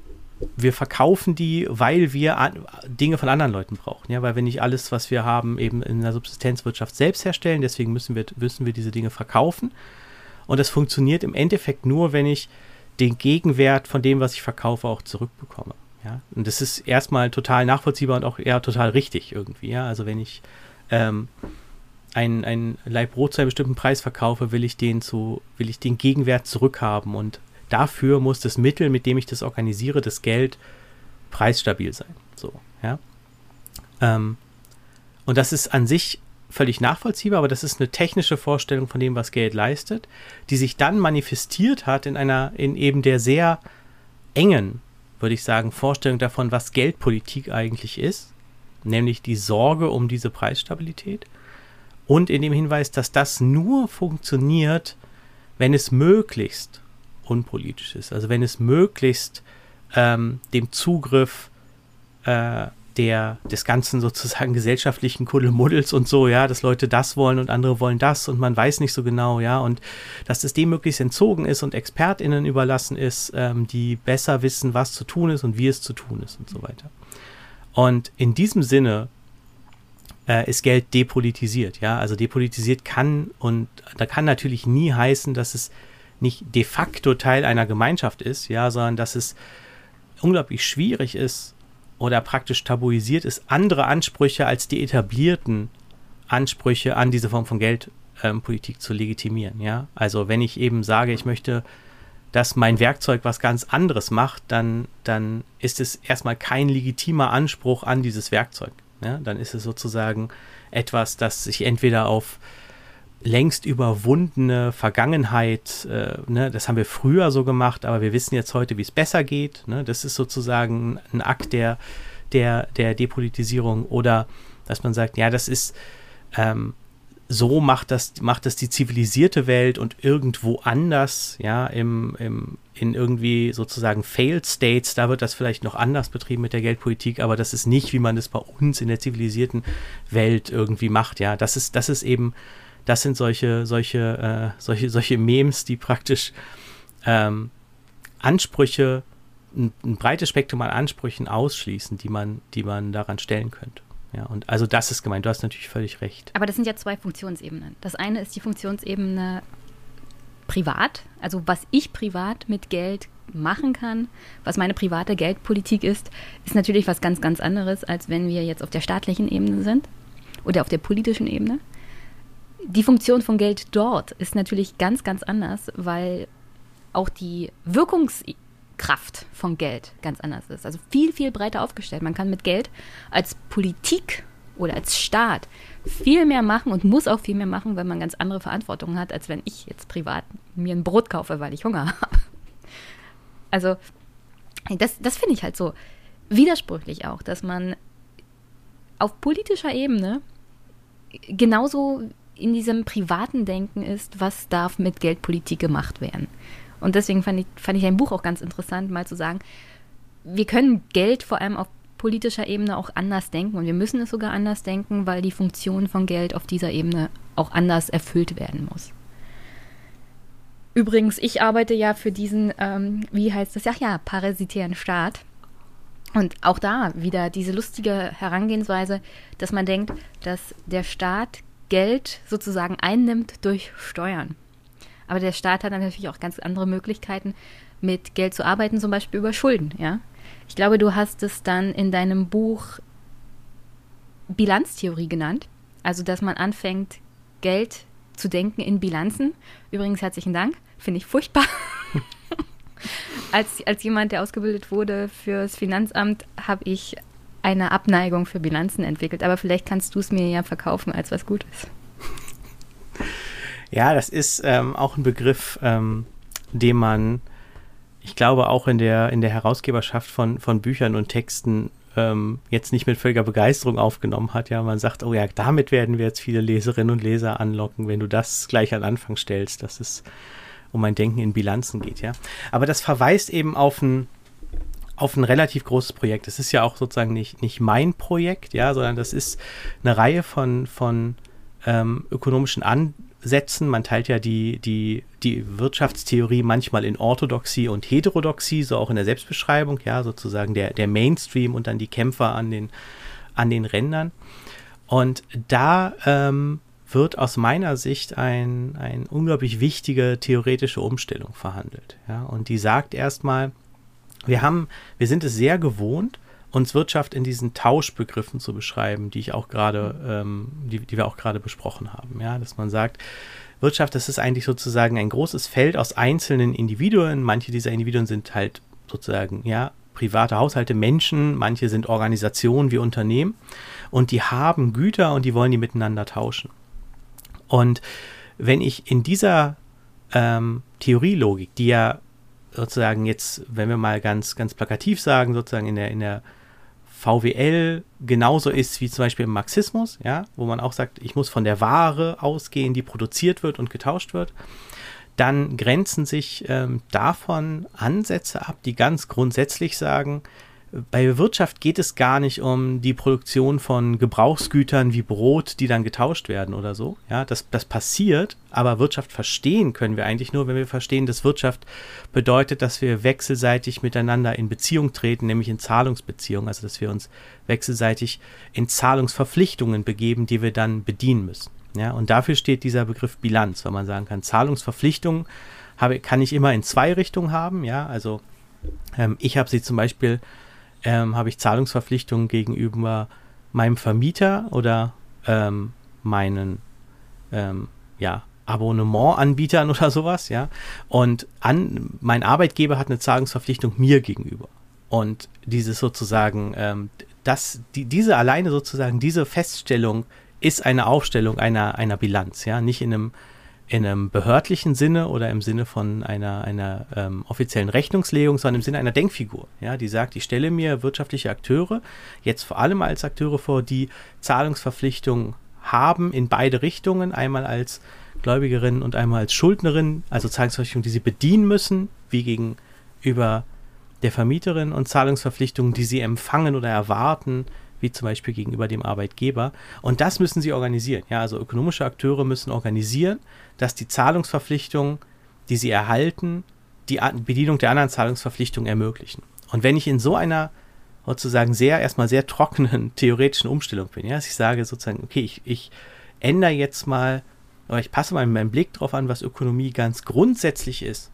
wir verkaufen die, weil wir Dinge von anderen Leuten brauchen, ja, weil wir nicht alles, was wir haben, eben in der Subsistenzwirtschaft selbst herstellen, deswegen müssen wir, müssen wir diese Dinge verkaufen. Und das funktioniert im Endeffekt nur, wenn ich den Gegenwert von dem, was ich verkaufe, auch zurückbekomme. Ja? Und das ist erstmal total nachvollziehbar und auch eher total richtig irgendwie. Ja? Also wenn ich ähm, ein, ein Leib Brot zu einem bestimmten Preis verkaufe, will ich den zu, will ich den Gegenwert zurückhaben. Und dafür muss das Mittel, mit dem ich das organisiere, das Geld, preisstabil sein. So, ja. Ähm, und das ist an sich völlig nachvollziehbar, aber das ist eine technische Vorstellung von dem, was Geld leistet, die sich dann manifestiert hat in einer, in eben der sehr engen, würde ich sagen, Vorstellung davon, was Geldpolitik eigentlich ist, nämlich die Sorge um diese Preisstabilität und in dem Hinweis, dass das nur funktioniert, wenn es möglichst unpolitisch ist. Also wenn es möglichst ähm, dem Zugriff äh, der, des ganzen sozusagen <laughs> gesellschaftlichen Kuddelmuddels und so, ja, dass Leute das wollen und andere wollen das und man weiß nicht so genau, ja, und dass es dem möglichst entzogen ist und ExpertInnen überlassen ist, ähm, die besser wissen, was zu tun ist und wie es zu tun ist und so weiter. Und in diesem Sinne äh, ist Geld depolitisiert. Ja, also depolitisiert kann und da kann natürlich nie heißen, dass es nicht de facto Teil einer Gemeinschaft ist, ja, sondern dass es unglaublich schwierig ist oder praktisch tabuisiert ist, andere Ansprüche als die etablierten Ansprüche an diese Form von Geldpolitik ähm, zu legitimieren. Ja, also wenn ich eben sage, ich möchte dass mein Werkzeug was ganz anderes macht, dann, dann ist es erstmal kein legitimer Anspruch an dieses Werkzeug. Ja, dann ist es sozusagen etwas, das sich entweder auf längst überwundene Vergangenheit, äh, ne, das haben wir früher so gemacht, aber wir wissen jetzt heute, wie es besser geht. Ne, das ist sozusagen ein Akt der, der, der Depolitisierung oder dass man sagt, ja, das ist ähm, so macht das, macht das die zivilisierte Welt und irgendwo anders, ja, im, im, in irgendwie sozusagen Failed States, da wird das vielleicht noch anders betrieben mit der Geldpolitik, aber das ist nicht, wie man das bei uns in der zivilisierten Welt irgendwie macht, ja. Das ist, das ist eben, das sind solche, solche, äh, solche, solche Memes, die praktisch ähm, Ansprüche, ein, ein breites Spektrum an Ansprüchen ausschließen, die man, die man daran stellen könnte. Ja, und also das ist gemeint. Du hast natürlich völlig recht. Aber das sind ja zwei Funktionsebenen. Das eine ist die Funktionsebene privat, also was ich privat mit Geld machen kann, was meine private Geldpolitik ist, ist natürlich was ganz, ganz anderes, als wenn wir jetzt auf der staatlichen Ebene sind oder auf der politischen Ebene. Die Funktion von Geld dort ist natürlich ganz, ganz anders, weil auch die Wirkungs Kraft von Geld ganz anders ist. Also viel, viel breiter aufgestellt. Man kann mit Geld als Politik oder als Staat viel mehr machen und muss auch viel mehr machen, weil man ganz andere Verantwortungen hat, als wenn ich jetzt privat mir ein Brot kaufe, weil ich Hunger <laughs> habe. Also, das, das finde ich halt so widersprüchlich auch, dass man auf politischer Ebene genauso in diesem privaten Denken ist, was darf mit Geldpolitik gemacht werden. Und deswegen fand ich, fand ich ein Buch auch ganz interessant, mal zu sagen, wir können Geld vor allem auf politischer Ebene auch anders denken und wir müssen es sogar anders denken, weil die Funktion von Geld auf dieser Ebene auch anders erfüllt werden muss. Übrigens, ich arbeite ja für diesen, ähm, wie heißt das? Ach ja, parasitären Staat. Und auch da wieder diese lustige Herangehensweise, dass man denkt, dass der Staat Geld sozusagen einnimmt durch Steuern. Aber der Staat hat natürlich auch ganz andere Möglichkeiten, mit Geld zu arbeiten, zum Beispiel über Schulden. Ja? Ich glaube, du hast es dann in deinem Buch Bilanztheorie genannt. Also, dass man anfängt, Geld zu denken in Bilanzen. Übrigens herzlichen Dank, finde ich furchtbar. <laughs> als, als jemand, der ausgebildet wurde fürs Finanzamt, habe ich eine Abneigung für Bilanzen entwickelt. Aber vielleicht kannst du es mir ja verkaufen als was Gutes. <laughs> Ja, das ist ähm, auch ein Begriff, ähm, den man, ich glaube, auch in der, in der Herausgeberschaft von, von Büchern und Texten ähm, jetzt nicht mit völliger Begeisterung aufgenommen hat. Ja, man sagt, oh ja, damit werden wir jetzt viele Leserinnen und Leser anlocken, wenn du das gleich an Anfang stellst, dass es um ein Denken in Bilanzen geht, ja. Aber das verweist eben auf ein, auf ein relativ großes Projekt. Das ist ja auch sozusagen nicht, nicht mein Projekt, ja, sondern das ist eine Reihe von, von ähm, ökonomischen Ansätzen. Man teilt ja die, die, die Wirtschaftstheorie manchmal in Orthodoxie und Heterodoxie, so auch in der Selbstbeschreibung, ja, sozusagen der, der Mainstream und dann die Kämpfer an den, an den Rändern. Und da ähm, wird aus meiner Sicht ein, ein unglaublich wichtige theoretische Umstellung verhandelt. Ja? Und die sagt erstmal, wir haben, wir sind es sehr gewohnt, uns Wirtschaft in diesen Tauschbegriffen zu beschreiben, die ich auch gerade, ähm, die, die wir auch gerade besprochen haben. Ja, dass man sagt, Wirtschaft, das ist eigentlich sozusagen ein großes Feld aus einzelnen Individuen. Manche dieser Individuen sind halt sozusagen, ja, private Haushalte, Menschen, manche sind Organisationen wie Unternehmen und die haben Güter und die wollen die miteinander tauschen. Und wenn ich in dieser ähm, Theorielogik, die ja sozusagen jetzt, wenn wir mal ganz, ganz plakativ sagen, sozusagen in der, in der VWL genauso ist wie zum Beispiel im Marxismus, ja, wo man auch sagt, ich muss von der Ware ausgehen, die produziert wird und getauscht wird, dann grenzen sich ähm, davon Ansätze ab, die ganz grundsätzlich sagen, bei Wirtschaft geht es gar nicht um die Produktion von Gebrauchsgütern wie Brot, die dann getauscht werden oder so. Ja, das, das passiert, aber Wirtschaft verstehen können wir eigentlich nur, wenn wir verstehen, dass Wirtschaft bedeutet, dass wir wechselseitig miteinander in Beziehung treten, nämlich in Zahlungsbeziehungen, also dass wir uns wechselseitig in Zahlungsverpflichtungen begeben, die wir dann bedienen müssen. Ja, und dafür steht dieser Begriff Bilanz, weil man sagen kann, Zahlungsverpflichtungen habe, kann ich immer in zwei Richtungen haben. Ja, also ähm, ich habe sie zum Beispiel ähm, habe ich Zahlungsverpflichtungen gegenüber meinem Vermieter oder ähm, meinen ähm, ja, Abonnementanbietern <laughs> oder sowas, ja. Und an, mein Arbeitgeber hat eine Zahlungsverpflichtung mir gegenüber. Und dieses sozusagen, ähm, das, die, diese alleine sozusagen, diese Feststellung ist eine Aufstellung einer, einer Bilanz, ja, nicht in einem in einem behördlichen Sinne oder im Sinne von einer, einer ähm, offiziellen Rechnungslegung, sondern im Sinne einer Denkfigur, ja, die sagt, ich stelle mir wirtschaftliche Akteure jetzt vor allem als Akteure vor, die Zahlungsverpflichtungen haben in beide Richtungen, einmal als Gläubigerin und einmal als Schuldnerin, also Zahlungsverpflichtungen, die sie bedienen müssen, wie gegenüber der Vermieterin und Zahlungsverpflichtungen, die sie empfangen oder erwarten, wie zum Beispiel gegenüber dem Arbeitgeber. Und das müssen sie organisieren. Ja, also ökonomische Akteure müssen organisieren, dass die Zahlungsverpflichtungen, die sie erhalten, die Bedienung der anderen Zahlungsverpflichtungen ermöglichen. Und wenn ich in so einer sozusagen sehr, erstmal sehr trockenen <laughs> theoretischen Umstellung bin, ja, dass ich sage sozusagen, okay, ich, ich ändere jetzt mal, oder ich passe mal meinen Blick darauf an, was Ökonomie ganz grundsätzlich ist,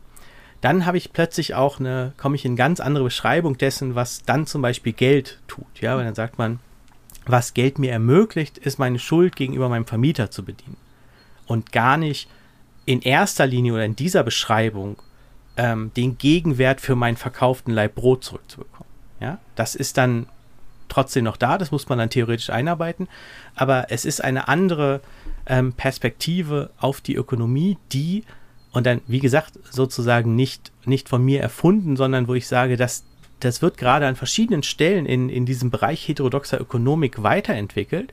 dann habe ich plötzlich auch eine, komme ich in ganz andere Beschreibung dessen, was dann zum Beispiel Geld tut. Ja, weil dann sagt man, was Geld mir ermöglicht, ist meine Schuld gegenüber meinem Vermieter zu bedienen. Und gar nicht in erster Linie oder in dieser Beschreibung ähm, den Gegenwert für meinen verkauften Leib Brot zurückzubekommen. Ja, das ist dann trotzdem noch da, das muss man dann theoretisch einarbeiten, aber es ist eine andere ähm, Perspektive auf die Ökonomie, die Und dann, wie gesagt, sozusagen nicht, nicht von mir erfunden, sondern wo ich sage, dass das wird gerade an verschiedenen Stellen in, in diesem Bereich heterodoxer Ökonomik weiterentwickelt.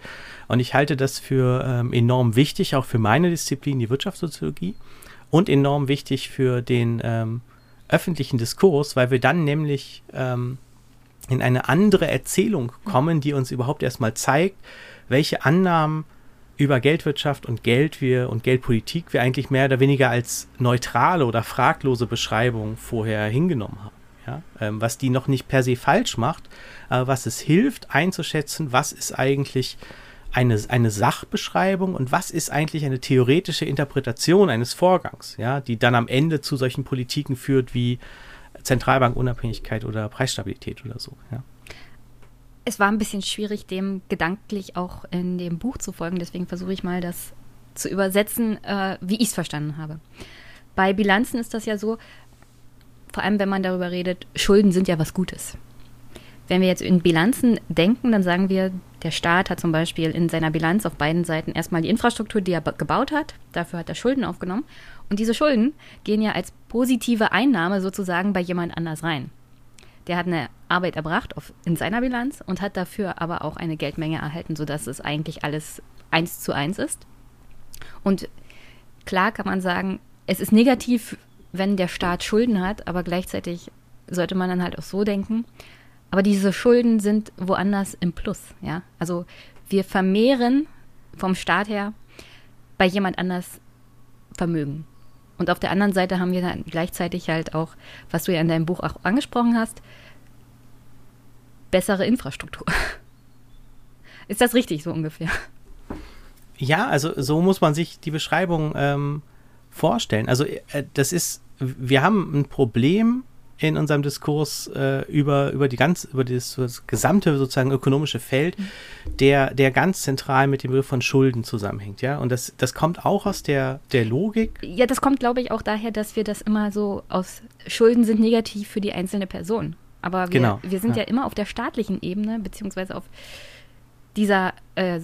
Und ich halte das für ähm, enorm wichtig, auch für meine Disziplin, die Wirtschaftssoziologie, und enorm wichtig für den ähm, öffentlichen Diskurs, weil wir dann nämlich ähm, in eine andere Erzählung kommen, die uns überhaupt erstmal zeigt, welche Annahmen über Geldwirtschaft und Geld wir und Geldpolitik wir eigentlich mehr oder weniger als neutrale oder fraglose Beschreibung vorher hingenommen haben. Ja? Ähm, was die noch nicht per se falsch macht, aber was es hilft einzuschätzen, was ist eigentlich eine, eine Sachbeschreibung und was ist eigentlich eine theoretische Interpretation eines Vorgangs, ja, die dann am Ende zu solchen Politiken führt wie Zentralbankunabhängigkeit oder Preisstabilität oder so. Ja. Es war ein bisschen schwierig, dem gedanklich auch in dem Buch zu folgen, deswegen versuche ich mal das zu übersetzen, äh, wie ich es verstanden habe. Bei Bilanzen ist das ja so, vor allem wenn man darüber redet, Schulden sind ja was Gutes. Wenn wir jetzt in Bilanzen denken, dann sagen wir, der Staat hat zum Beispiel in seiner Bilanz auf beiden Seiten erstmal die Infrastruktur, die er gebaut hat. Dafür hat er Schulden aufgenommen. Und diese Schulden gehen ja als positive Einnahme sozusagen bei jemand anders rein. Der hat eine Arbeit erbracht auf, in seiner Bilanz und hat dafür aber auch eine Geldmenge erhalten, sodass es eigentlich alles eins zu eins ist. Und klar kann man sagen, es ist negativ, wenn der Staat Schulden hat, aber gleichzeitig sollte man dann halt auch so denken, aber diese Schulden sind woanders im Plus, ja. Also wir vermehren vom Staat her bei jemand anders Vermögen. Und auf der anderen Seite haben wir dann gleichzeitig halt auch, was du ja in deinem Buch auch angesprochen hast, bessere Infrastruktur. <laughs> Ist das richtig so ungefähr? Ja, also so muss man sich die Beschreibung ähm, vorstellen. Also äh, das ist, wir haben ein Problem in unserem Diskurs äh, über, über die ganz, über das, das, gesamte sozusagen ökonomische Feld, mhm. der, der ganz zentral mit dem Begriff von Schulden zusammenhängt, ja. Und das, das kommt auch aus der, der Logik. Ja, das kommt, glaube ich, auch daher, dass wir das immer so aus Schulden sind negativ für die einzelne Person. Aber wir, genau, wir sind ja. ja immer auf der staatlichen Ebene, beziehungsweise auf dieser äh,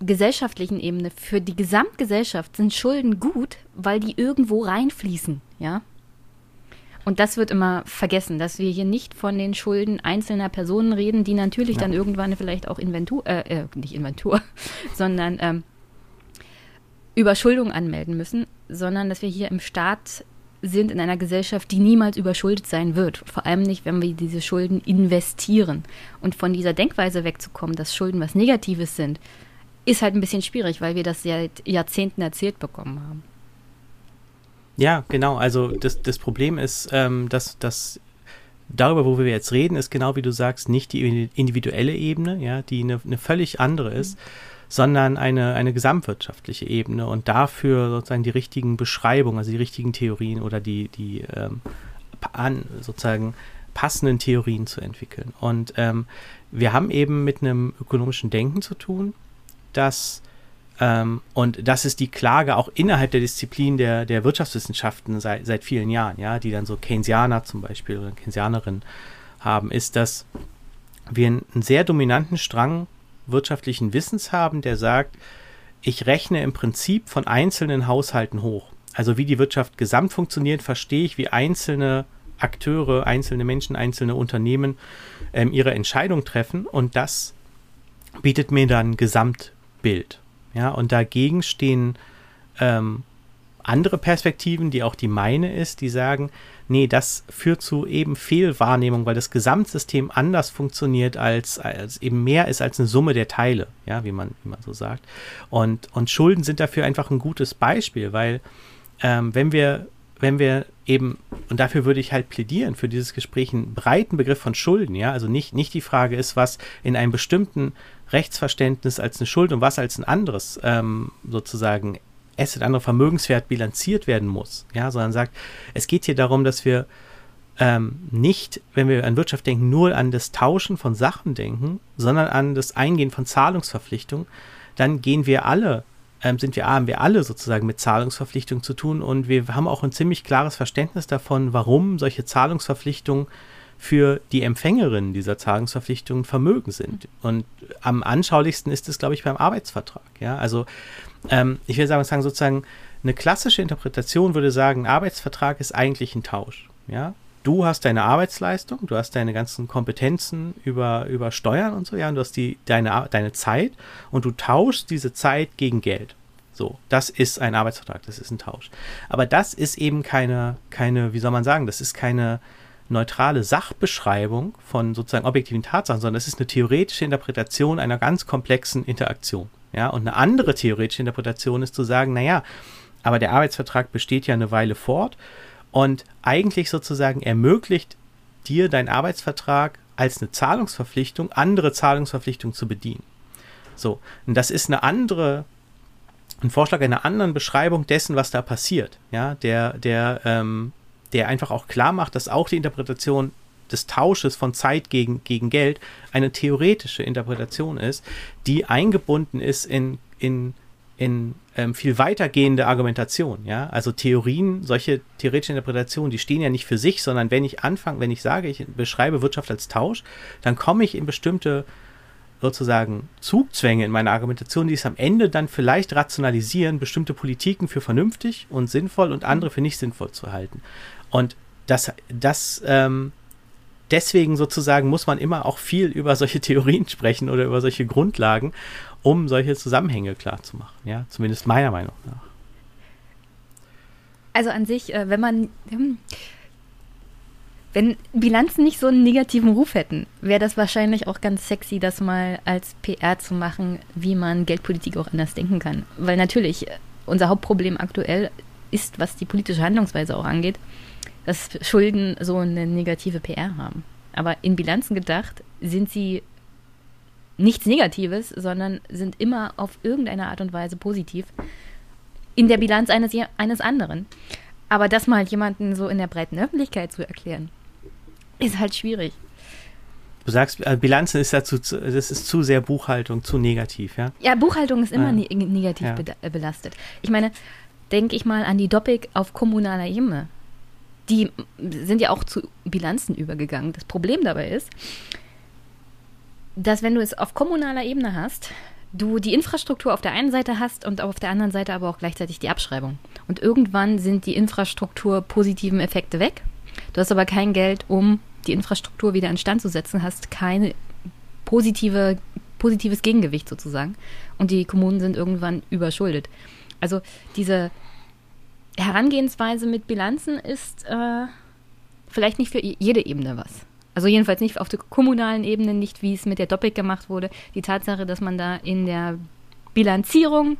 gesellschaftlichen Ebene. Für die Gesamtgesellschaft sind Schulden gut, weil die irgendwo reinfließen, ja. Und das wird immer vergessen, dass wir hier nicht von den Schulden einzelner Personen reden, die natürlich ja. dann irgendwann vielleicht auch Inventur, äh, äh nicht Inventur, <laughs> sondern ähm, Überschuldung anmelden müssen, sondern dass wir hier im Staat sind in einer Gesellschaft, die niemals überschuldet sein wird. Vor allem nicht, wenn wir diese Schulden investieren. Und von dieser Denkweise wegzukommen, dass Schulden was Negatives sind, ist halt ein bisschen schwierig, weil wir das seit Jahrzehnten erzählt bekommen haben. Ja, genau. Also das, das Problem ist, ähm, dass, dass darüber, wo wir jetzt reden, ist genau wie du sagst, nicht die individuelle Ebene, ja, die eine, eine völlig andere ist, mhm. sondern eine, eine gesamtwirtschaftliche Ebene und dafür sozusagen die richtigen Beschreibungen, also die richtigen Theorien oder die, die ähm, an, sozusagen passenden Theorien zu entwickeln. Und ähm, wir haben eben mit einem ökonomischen Denken zu tun, das ähm, und das ist die Klage auch innerhalb der Disziplin der, der Wirtschaftswissenschaften seit, seit vielen Jahren, ja, die dann so Keynesianer zum Beispiel oder Keynesianerinnen haben, ist, dass wir einen, sehr dominanten Strang wirtschaftlichen Wissens haben, der sagt, ich rechne im Prinzip von einzelnen Haushalten hoch. Also wie die Wirtschaft gesamt funktioniert, verstehe ich, wie einzelne Akteure, einzelne Menschen, einzelne Unternehmen ähm, ihre Entscheidung treffen und das bietet mir dann ein Gesamtbild. Ja, und dagegen stehen ähm, andere Perspektiven, die auch die meine ist, die sagen, nee, das führt zu eben Fehlwahrnehmung, weil das Gesamtsystem anders funktioniert als, als eben mehr ist als eine Summe der Teile, ja, wie man, wie man so sagt. Und, und Schulden sind dafür einfach ein gutes Beispiel, weil ähm, wenn wir, wenn wir eben, und dafür würde ich halt plädieren, für dieses Gespräch einen breiten Begriff von Schulden, ja, also nicht, nicht die Frage ist, was in einem bestimmten Rechtsverständnis als eine Schuld und was als ein anderes ähm, sozusagen Asset, anderer Vermögenswert bilanziert werden muss, ja, sondern sagt, es geht hier darum, dass wir ähm, nicht, wenn wir an Wirtschaft denken, nur an das Tauschen von Sachen denken, sondern an das Eingehen von Zahlungsverpflichtungen, dann gehen wir alle, ähm, sind wir, haben wir alle sozusagen mit Zahlungsverpflichtungen zu tun und wir haben auch ein ziemlich klares Verständnis davon, warum solche Zahlungsverpflichtungen für die Empfängerinnen dieser Zahlungsverpflichtungen Vermögen sind. Und am anschaulichsten ist es, glaube ich, beim Arbeitsvertrag. Ja, also ähm, ich will sagen, sozusagen, eine klassische Interpretation würde sagen, ein Arbeitsvertrag ist eigentlich ein Tausch. Ja, du hast deine Arbeitsleistung, du hast deine ganzen Kompetenzen über, über Steuern und so, ja, und du hast die, deine, deine Zeit und du tauschst diese Zeit gegen Geld. So, das ist ein Arbeitsvertrag, das ist ein Tausch. Aber das ist eben keine, keine, wie soll man sagen, das ist keine neutrale Sachbeschreibung von sozusagen objektiven Tatsachen, sondern es ist eine theoretische Interpretation einer ganz komplexen Interaktion. Ja, und eine andere theoretische Interpretation ist zu sagen, naja, aber der Arbeitsvertrag besteht ja eine Weile fort und eigentlich sozusagen ermöglicht dir dein Arbeitsvertrag als eine Zahlungsverpflichtung, andere Zahlungsverpflichtungen zu bedienen. So, und das ist eine andere, ein Vorschlag einer anderen Beschreibung dessen, was da passiert, ja, der, der, ähm, der einfach auch klar macht, dass auch die Interpretation des Tausches von Zeit gegen, gegen Geld eine theoretische Interpretation ist, die eingebunden ist in, in in ähm, viel weitergehende Argumentation, ja. Also Theorien, solche theoretische Interpretationen, die stehen ja nicht für sich, sondern wenn ich anfange, wenn ich sage, ich beschreibe Wirtschaft als Tausch, dann komme ich in bestimmte sozusagen Zugzwänge in meiner Argumentation, die es am Ende dann vielleicht rationalisieren, bestimmte Politiken für vernünftig und sinnvoll und andere für nicht sinnvoll zu halten. Und das, das, ähm, deswegen sozusagen muss man immer auch viel über solche <laughs> Theorien sprechen oder über solche Grundlagen um solche Zusammenhänge klar zu machen. Ja, zumindest meiner Meinung nach. Also an sich, äh, wenn man, hm, wenn Bilanzen nicht so einen negativen Ruf hätten, wäre das wahrscheinlich auch ganz sexy, das mal als PR zu machen, wie man Geldpolitik auch anders denken kann. Weil natürlich äh, unser Hauptproblem aktuell ist, was die politische Handlungsweise auch angeht, dass Schulden so eine negative PR haben. Aber in Bilanzen gedacht sind sie nichts Negatives, sondern sind immer auf irgendeine Art und Weise positiv in der Bilanz eines, eines anderen. Aber das mal jemanden so in der breiten Öffentlichkeit zu erklären, ist halt schwierig. Du sagst, äh, Bilanzen ist dazu, das ist zu sehr Buchhaltung, zu negativ, ja? Ja, Buchhaltung ist immer ja. ne negativ ja. Äh, belastet. Ich meine, denke ich mal an die Doppik auf kommunaler Ebene. Die sind ja auch zu Bilanzen übergegangen. Das Problem dabei ist, dass wenn du es auf kommunaler Ebene hast, du die Infrastruktur auf der einen Seite hast und auf der anderen Seite aber auch gleichzeitig die Abschreibung. Und irgendwann sind die Infrastruktur positiven Effekte weg. Du hast aber kein Geld, um die Infrastruktur wieder instand zu setzen, hast kein positive, positives Gegengewicht sozusagen. Und die Kommunen sind irgendwann überschuldet. Also diese Herangehensweise mit Bilanzen ist äh, vielleicht nicht für jede Ebene was. Also jedenfalls nicht auf der kommunalen Ebene, nicht wie es mit der Doppik gemacht wurde. Die Tatsache, dass man da in der Bilanzierung,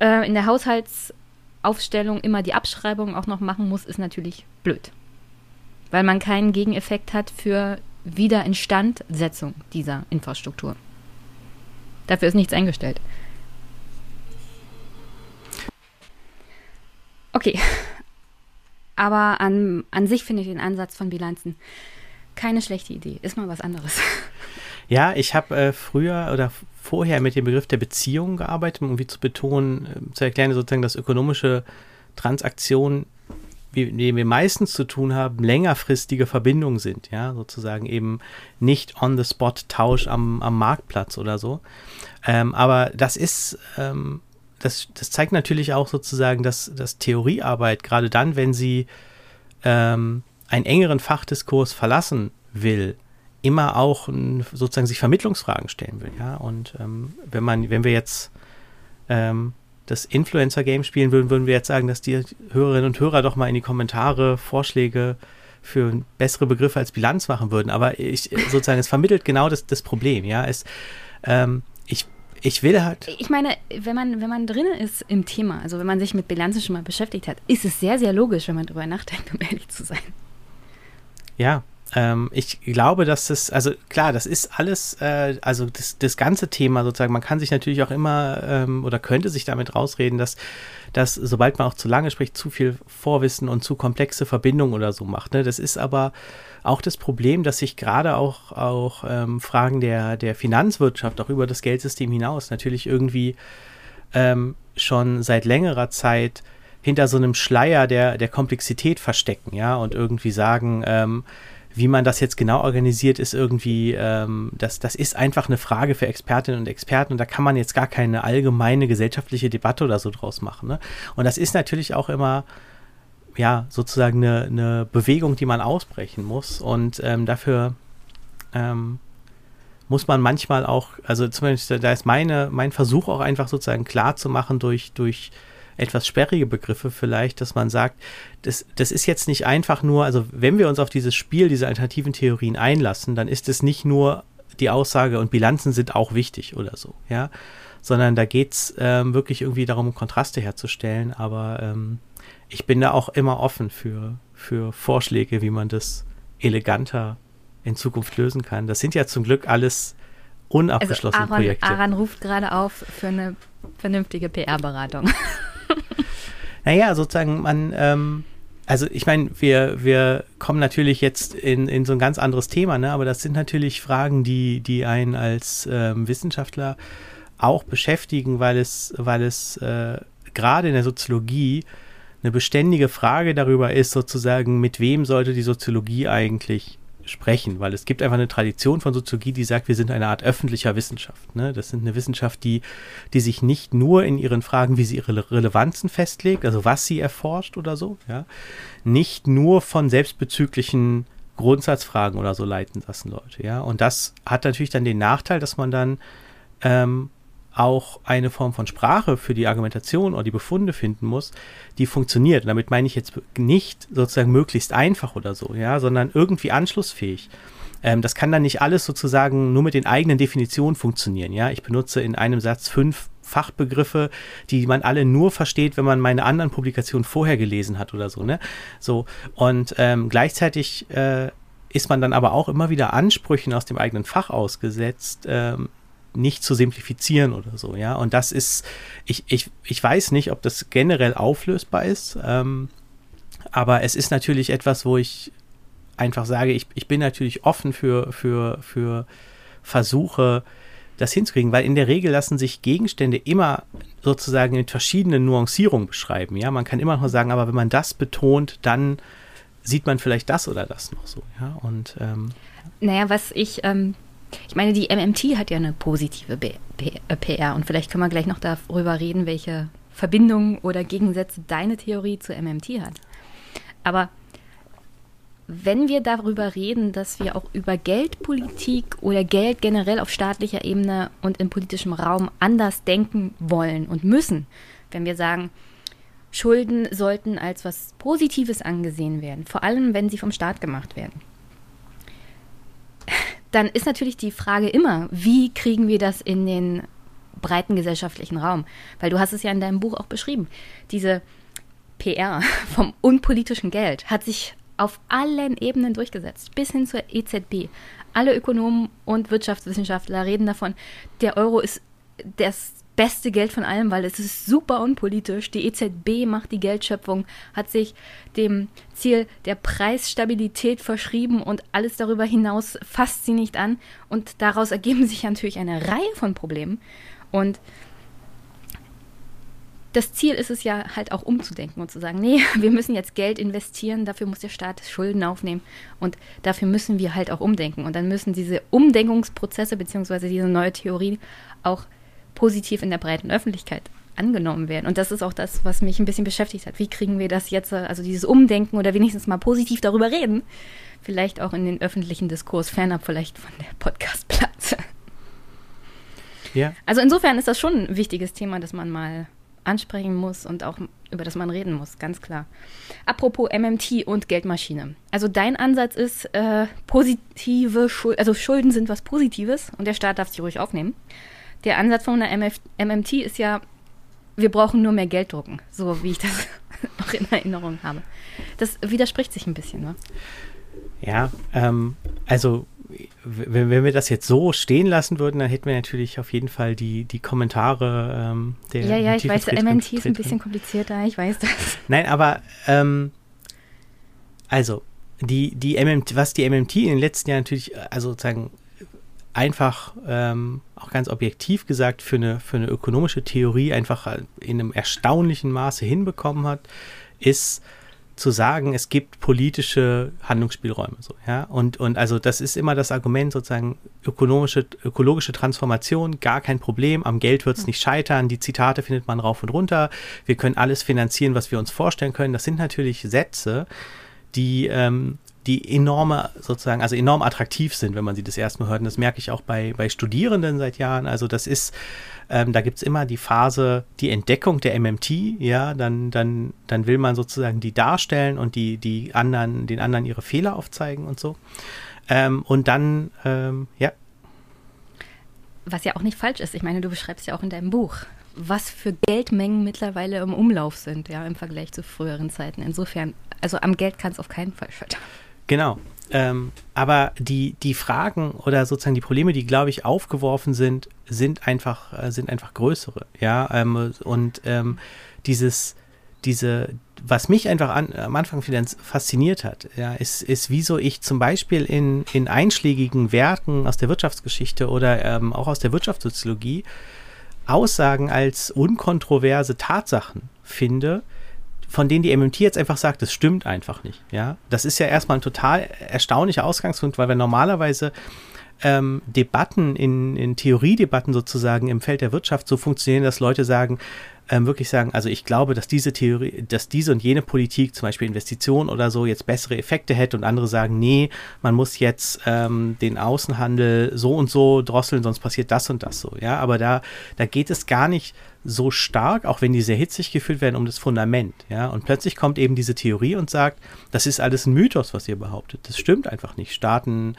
äh, in der Haushaltsaufstellung immer die Abschreibung auch noch machen muss, ist natürlich blöd. Weil man keinen Gegeneffekt hat für Wiederinstandsetzung dieser Infrastruktur. Dafür ist nichts eingestellt. Okay. Aber an, an sich finde ich den Ansatz von Bilanzen keine schlechte Idee. Ist mal was anderes. Ja, ich habe äh, früher oder vorher mit dem Begriff der Beziehung gearbeitet, um irgendwie zu betonen, äh, zu erklären, sozusagen, dass ökonomische Transaktionen, wie, mit denen wir meistens zu tun haben, längerfristige Verbindungen sind, ja, sozusagen eben nicht on-the-spot-Tausch am, am Marktplatz oder so. Ähm, aber das ist, ähm, das, das zeigt natürlich auch sozusagen, dass, dass Theoriearbeit, gerade dann, wenn sie ähm, einen engeren Fachdiskurs verlassen will, immer auch sozusagen sich Vermittlungsfragen stellen will. Ja? Und ähm, wenn man, wenn wir jetzt ähm, das Influencer-Game spielen würden, würden wir jetzt sagen, dass die Hörerinnen und Hörer doch mal in die Kommentare Vorschläge für bessere Begriffe als Bilanz machen würden. Aber ich sozusagen, es vermittelt genau das, das Problem. Ja, es, ähm, ich ich will halt. Ich meine, wenn man, wenn man drin ist im Thema, also wenn man sich mit Bilanzen schon mal beschäftigt hat, ist es sehr, sehr logisch, wenn man darüber nachdenkt, um ehrlich zu sein. Ja, ähm, ich glaube, dass das, also klar, das ist alles, äh, also das, das ganze Thema sozusagen, man kann sich natürlich auch immer ähm, oder könnte sich damit rausreden, dass, dass sobald man auch zu lange spricht, zu viel Vorwissen und zu komplexe Verbindungen oder so macht. Ne? Das ist aber auch das Problem, dass sich gerade auch, auch ähm, Fragen der, der Finanzwirtschaft, auch über das Geldsystem hinaus, natürlich irgendwie ähm, schon seit längerer Zeit hinter so einem Schleier der, der Komplexität verstecken, ja, und irgendwie sagen, ähm, wie man das jetzt genau organisiert, ist irgendwie, ähm, das, das ist einfach eine Frage für Expertinnen und Experten und da kann man jetzt gar keine allgemeine gesellschaftliche Debatte oder so draus machen. Ne? Und das ist natürlich auch immer, ja, sozusagen eine, eine Bewegung, die man ausbrechen muss und ähm, dafür ähm, muss man manchmal auch, also zumindest da ist meine, mein Versuch auch einfach sozusagen klar zu machen durch, durch etwas sperrige Begriffe vielleicht, dass man sagt, das, das ist jetzt nicht einfach nur, also wenn wir uns auf dieses Spiel, diese alternativen Theorien einlassen, dann ist es nicht nur die Aussage und Bilanzen sind auch wichtig oder so, ja, sondern da geht es ähm, wirklich irgendwie darum, Kontraste herzustellen, aber ähm, ich bin da auch immer offen für, für Vorschläge, wie man das eleganter in Zukunft lösen kann. Das sind ja zum Glück alles unabgeschlossene also Aaron, Projekte. Aaron ruft gerade auf für eine vernünftige PR-Beratung. Naja, sozusagen, man, ähm, also ich meine, wir, wir kommen natürlich jetzt in, in so ein ganz anderes Thema, ne? aber das sind natürlich Fragen, die, die einen als ähm, Wissenschaftler auch beschäftigen, weil es, weil es äh, gerade in der Soziologie eine beständige Frage darüber ist, sozusagen, mit wem sollte die Soziologie eigentlich sprechen, weil es gibt einfach eine Tradition von Soziologie, die sagt, wir sind eine Art öffentlicher Wissenschaft. Ne? Das sind eine Wissenschaft, die, die sich nicht nur in ihren Fragen, wie sie ihre Relevanzen festlegt, also was sie erforscht oder so, ja, nicht nur von selbstbezüglichen Grundsatzfragen oder so leiten lassen Leute, ja. Und das hat natürlich dann den Nachteil, dass man dann ähm, auch eine Form von Sprache für die Argumentation oder die Befunde finden muss, die funktioniert. Und damit meine ich jetzt nicht sozusagen möglichst einfach oder so, ja, sondern irgendwie anschlussfähig. Ähm, das kann dann nicht alles sozusagen nur mit den eigenen Definitionen funktionieren, ja. Ich benutze in einem Satz fünf Fachbegriffe, die man alle nur versteht, wenn man meine anderen Publikationen vorher gelesen hat oder so, ne? So, und ähm, gleichzeitig äh, ist man dann aber auch immer wieder Ansprüchen aus dem eigenen Fach ausgesetzt, ähm, nicht zu simplifizieren oder so, ja. Und das ist, ich, ich, ich weiß nicht, ob das generell auflösbar ist, ähm, aber es ist natürlich etwas, wo ich einfach sage, ich, ich bin natürlich offen für, für, für Versuche, das hinzukriegen, weil in der Regel lassen sich Gegenstände immer sozusagen in verschiedenen Nuancierungen beschreiben. Ja, man kann immer noch sagen, aber wenn man das betont, dann sieht man vielleicht das oder das noch so. Ja, und ähm, naja, was ich ähm, ich meine, die MMT hat ja eine positive PR äh, und vielleicht können wir gleich noch darüber reden, welche Verbindungen oder Gegensätze deine Theorie zu MMT hat. Aber wenn wir darüber reden, dass wir auch über Geldpolitik oder Geld generell auf staatlicher Ebene und im politischen Raum anders denken wollen und müssen, wenn wir sagen, Schulden sollten als was Positives angesehen werden, vor allem wenn sie vom Staat gemacht werden, dann ist natürlich die Frage immer, wie kriegen wir das in den breiten gesellschaftlichen Raum? Weil du hast es ja in deinem Buch auch beschrieben. Diese PR <laughs> vom unpolitischen Geld hat sich auf allen Ebenen durchgesetzt, bis hin zur EZB. Alle Ökonomen und Wirtschaftswissenschaftler reden davon, der Euro ist das beste Geld von allem, weil es ist super unpolitisch. Die EZB macht die Geldschöpfung, hat sich dem Ziel der Preisstabilität verschrieben und alles darüber hinaus fasst sie nicht an. Und daraus ergeben sich natürlich eine Reihe von Problemen. Und das Ziel ist es ja halt auch umzudenken und zu sagen, nee, <laughs> wir müssen jetzt Geld investieren, dafür muss der Staat Schulden aufnehmen und dafür müssen wir halt auch umdenken. Und dann müssen diese Umdenkungsprozesse beziehungsweise diese neue Theorie auch positiv in der breiten Öffentlichkeit angenommen werden. Und das ist auch das, was mich ein bisschen beschäftigt hat. Wie kriegen wir das jetzt, also dieses Umdenken oder wenigstens mal positiv darüber reden, vielleicht auch in den öffentlichen Diskurs, fernab vielleicht von der Podcastplatz. Ja. Also insofern ist das schon ein wichtiges Thema, das man mal ansprechen muss und auch über das man reden muss, ganz klar. Apropos MMT und Geldmaschine. Also dein Ansatz ist äh, positive Schulden, also Schulden sind was Positives und der Staat darf sie ruhig aufnehmen der Ansatz von der MF MMT ist ja, wir brauchen nur mehr Geld drucken, so wie ich das <laughs> noch in Erinnerung habe. Das widerspricht sich ein bisschen, ne? Ja, ähm, also wenn, wenn wir das jetzt so stehen lassen würden, dann hätten wir natürlich auf jeden Fall die, die Kommentare ähm, der. Ja, ja, ich weiß, MMT ist ein bisschen komplizierter, ich weiß das. <laughs> Nein, aber ähm, also die, die MMT, was die MMT in den letzten Jahren natürlich, also sozusagen einfach ähm, auch ganz objektiv gesagt für eine, für eine ökonomische Theorie einfach in einem erstaunlichen Maße hinbekommen hat, ist zu sagen, es gibt politische Handlungsspielräume. So, ja? und, und also das ist immer das Argument, sozusagen ökonomische, ökologische Transformation, gar kein Problem, am Geld wird es nicht scheitern, die Zitate findet man rauf und runter, wir können alles finanzieren, was wir uns vorstellen können. Das sind natürlich Sätze, die ähm, die enorme, sozusagen, also enorm attraktiv sind, wenn man sie das erste Mal hört. Und das merke ich auch bei, bei Studierenden seit Jahren. Also das ist, ähm, da gibt es immer die Phase, die Entdeckung der MMT, ja, dann, dann, dann will man sozusagen die darstellen und die, die anderen, den anderen ihre Fehler aufzeigen und so. Ähm, und dann, ähm, ja. Was ja auch nicht falsch ist. Ich meine, du beschreibst ja auch in deinem Buch, was für Geldmengen mittlerweile im Umlauf sind, ja, im Vergleich zu früheren Zeiten. Insofern, also am Geld kann es auf keinen Fall scheitern. Genau. Ähm, aber die, die Fragen oder sozusagen die Probleme, die, glaube ich, aufgeworfen sind, sind einfach, äh, sind einfach größere. Ja, ähm, und ähm, dieses, diese, was mich einfach an, am Anfang fasziniert hat, ja, ist, ist, wieso ich zum Beispiel in, in einschlägigen Werken aus der Wirtschaftsgeschichte oder ähm, auch aus der Wirtschaftssoziologie Aussagen als unkontroverse Tatsachen finde, von denen die MMT jetzt einfach sagt, das stimmt einfach nicht. Ja, das ist ja erstmal ein total erstaunlicher Ausgangspunkt, weil wir normalerweise ähm, Debatten in, in Theoriedebatten sozusagen im Feld der Wirtschaft so funktionieren, dass Leute sagen, ähm, wirklich sagen, also ich glaube, dass diese Theorie, dass diese und jene Politik, zum Beispiel Investitionen oder so, jetzt bessere Effekte hätte und andere sagen, nee, man muss jetzt ähm, den Außenhandel so und so drosseln, sonst passiert das und das so, ja, aber da, da geht es gar nicht so stark, auch wenn die sehr hitzig gefühlt werden, um das Fundament, ja, und plötzlich kommt eben diese Theorie und sagt, das ist alles ein Mythos, was ihr behauptet, das stimmt einfach nicht, Staaten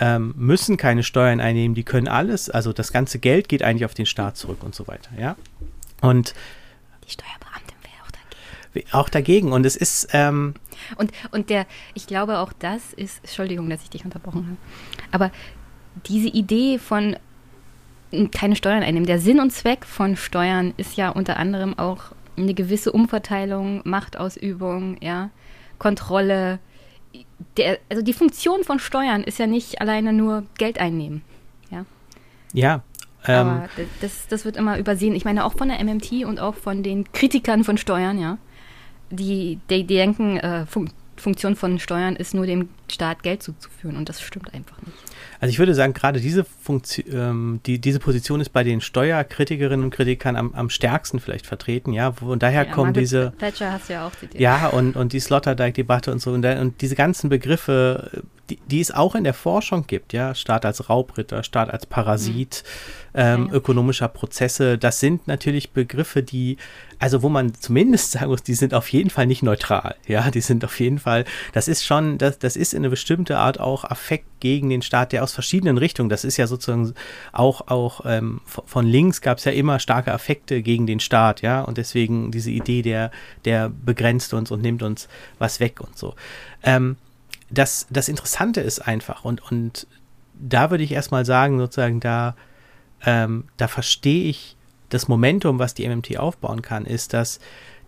ähm, müssen keine Steuern einnehmen, die können alles, also das ganze Geld geht eigentlich auf den Staat zurück und so weiter, ja. Und die Steuerbeamtin wäre auch dagegen. Auch dagegen. Und es ist. Ähm und, und der, ich glaube auch das ist, Entschuldigung, dass ich dich unterbrochen habe. Aber diese Idee von keine Steuern einnehmen, der Sinn und Zweck von Steuern ist ja unter anderem auch eine gewisse Umverteilung, Machtausübung, ja, Kontrolle. Der, also die Funktion von Steuern ist ja nicht alleine nur Geld einnehmen. Ja. Ja, ähm, Aber das, das wird immer übersehen. Ich meine, auch von der MMT und auch von den Kritikern von Steuern, ja. Die, die, die denken, äh, Fun Funktion von Steuern ist nur dem Staat Geld zuzuführen und das stimmt einfach nicht. Also ich würde sagen, gerade diese Funktion, ähm, die, diese Position ist bei den Steuerkritikerinnen und Kritikern am, am stärksten vielleicht vertreten, ja. Und daher ja, kommen Margaret diese. Thatcher hast du ja auch zitiert. Ja, und, und die Sloterdijk-Debatte und so. Und, und diese ganzen Begriffe, die, die, es auch in der Forschung gibt, ja, Staat als Raubritter, Staat als Parasit, mhm. ähm, ja, ja. ökonomischer Prozesse, das sind natürlich Begriffe, die, also wo man zumindest <laughs> sagen muss, die sind auf jeden Fall nicht neutral, ja, die sind auf jeden Fall, das ist schon, das, das ist in eine bestimmte Art auch Affekt gegen den Staat, der aus verschiedenen Richtungen, das ist ja sozusagen auch, auch ähm, von links gab es ja immer starke Affekte gegen den Staat, ja, und deswegen diese Idee, der, der begrenzt uns und nimmt uns was weg und so. Ähm, das, das Interessante ist einfach, und, und da würde ich erstmal sagen, sozusagen, da, ähm, da verstehe ich das Momentum, was die MMT aufbauen kann, ist, dass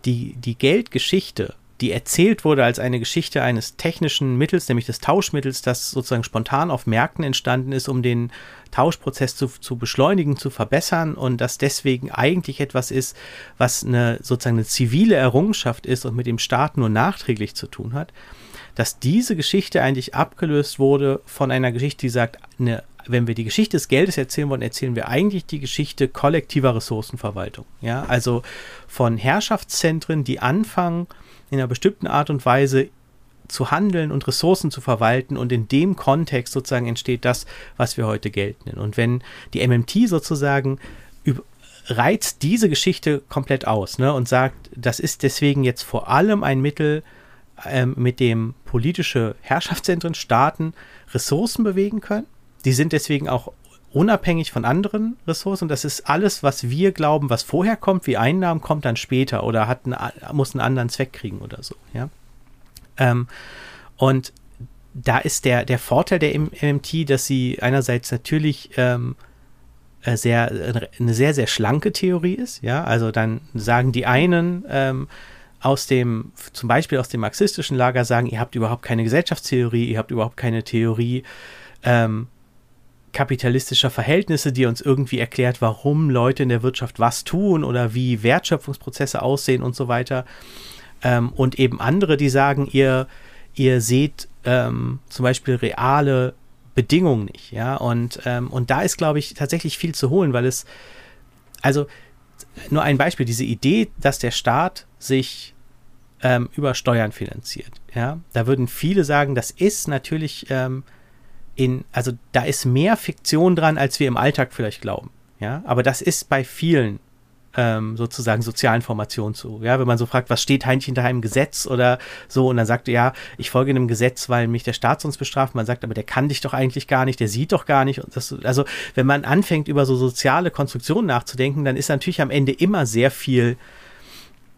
die, die Geldgeschichte, die erzählt wurde als eine Geschichte eines technischen Mittels, nämlich des Tauschmittels, das sozusagen spontan auf Märkten entstanden ist, um den Tauschprozess zu, zu beschleunigen, zu verbessern und das deswegen eigentlich etwas ist, was eine sozusagen eine zivile Errungenschaft ist und mit dem Staat nur nachträglich zu tun hat dass diese Geschichte eigentlich abgelöst wurde von einer Geschichte, die sagt, eine, wenn wir die Geschichte des Geldes erzählen wollen, erzählen wir eigentlich die Geschichte kollektiver Ressourcenverwaltung. Ja, also von Herrschaftszentren, die anfangen, in einer bestimmten Art und Weise zu handeln und Ressourcen zu verwalten und in dem Kontext sozusagen entsteht das, was wir heute Geld nennen. Und wenn die MMT sozusagen reizt diese Geschichte komplett aus ne, und sagt, das ist deswegen jetzt vor allem ein Mittel, ähm, mit dem politische Herrschaftszentren, Staaten Ressourcen bewegen können. Die sind deswegen auch unabhängig von anderen Ressourcen. Das ist alles, was wir glauben, was vorher kommt, wie Einnahmen, kommt dann später oder hat einen, muss einen anderen Zweck kriegen oder so. Ja? Ähm, und da ist der, der Vorteil der MMT, dass sie einerseits natürlich ähm, äh, sehr, eine sehr, sehr schlanke Theorie ist. Ja, also dann sagen die einen, ähm, aus dem, zum Beispiel aus dem marxistischen Lager sagen, ihr habt überhaupt keine Gesellschaftstheorie, ihr habt überhaupt keine Theorie ähm, kapitalistischer Verhältnisse, die uns irgendwie erklärt, warum Leute in der Wirtschaft was tun oder wie Wertschöpfungsprozesse aussehen und so weiter. Ähm, und eben andere, die sagen, ihr, ihr seht ähm, zum Beispiel reale Bedingungen nicht, ja. Und, ähm, und da ist, glaube ich, tatsächlich viel zu holen, weil es, also nur ein Beispiel, diese Idee, dass der Staat sich ähm, über Steuern finanziert, ja, da würden viele sagen, das ist natürlich ähm, in, also da ist mehr Fiktion dran, als wir im Alltag vielleicht glauben, ja, aber das ist bei vielen ähm, sozusagen sozialen Formationen zu. Ja, wenn man so fragt, was steht eigentlich hinter einem Gesetz oder so, und dann sagt ja, ich folge einem Gesetz, weil mich der Staat sonst bestraft. Man sagt, aber der kann dich doch eigentlich gar nicht, der sieht doch gar nicht. Das, also, wenn man anfängt, über so soziale Konstruktionen nachzudenken, dann ist natürlich am Ende immer sehr viel,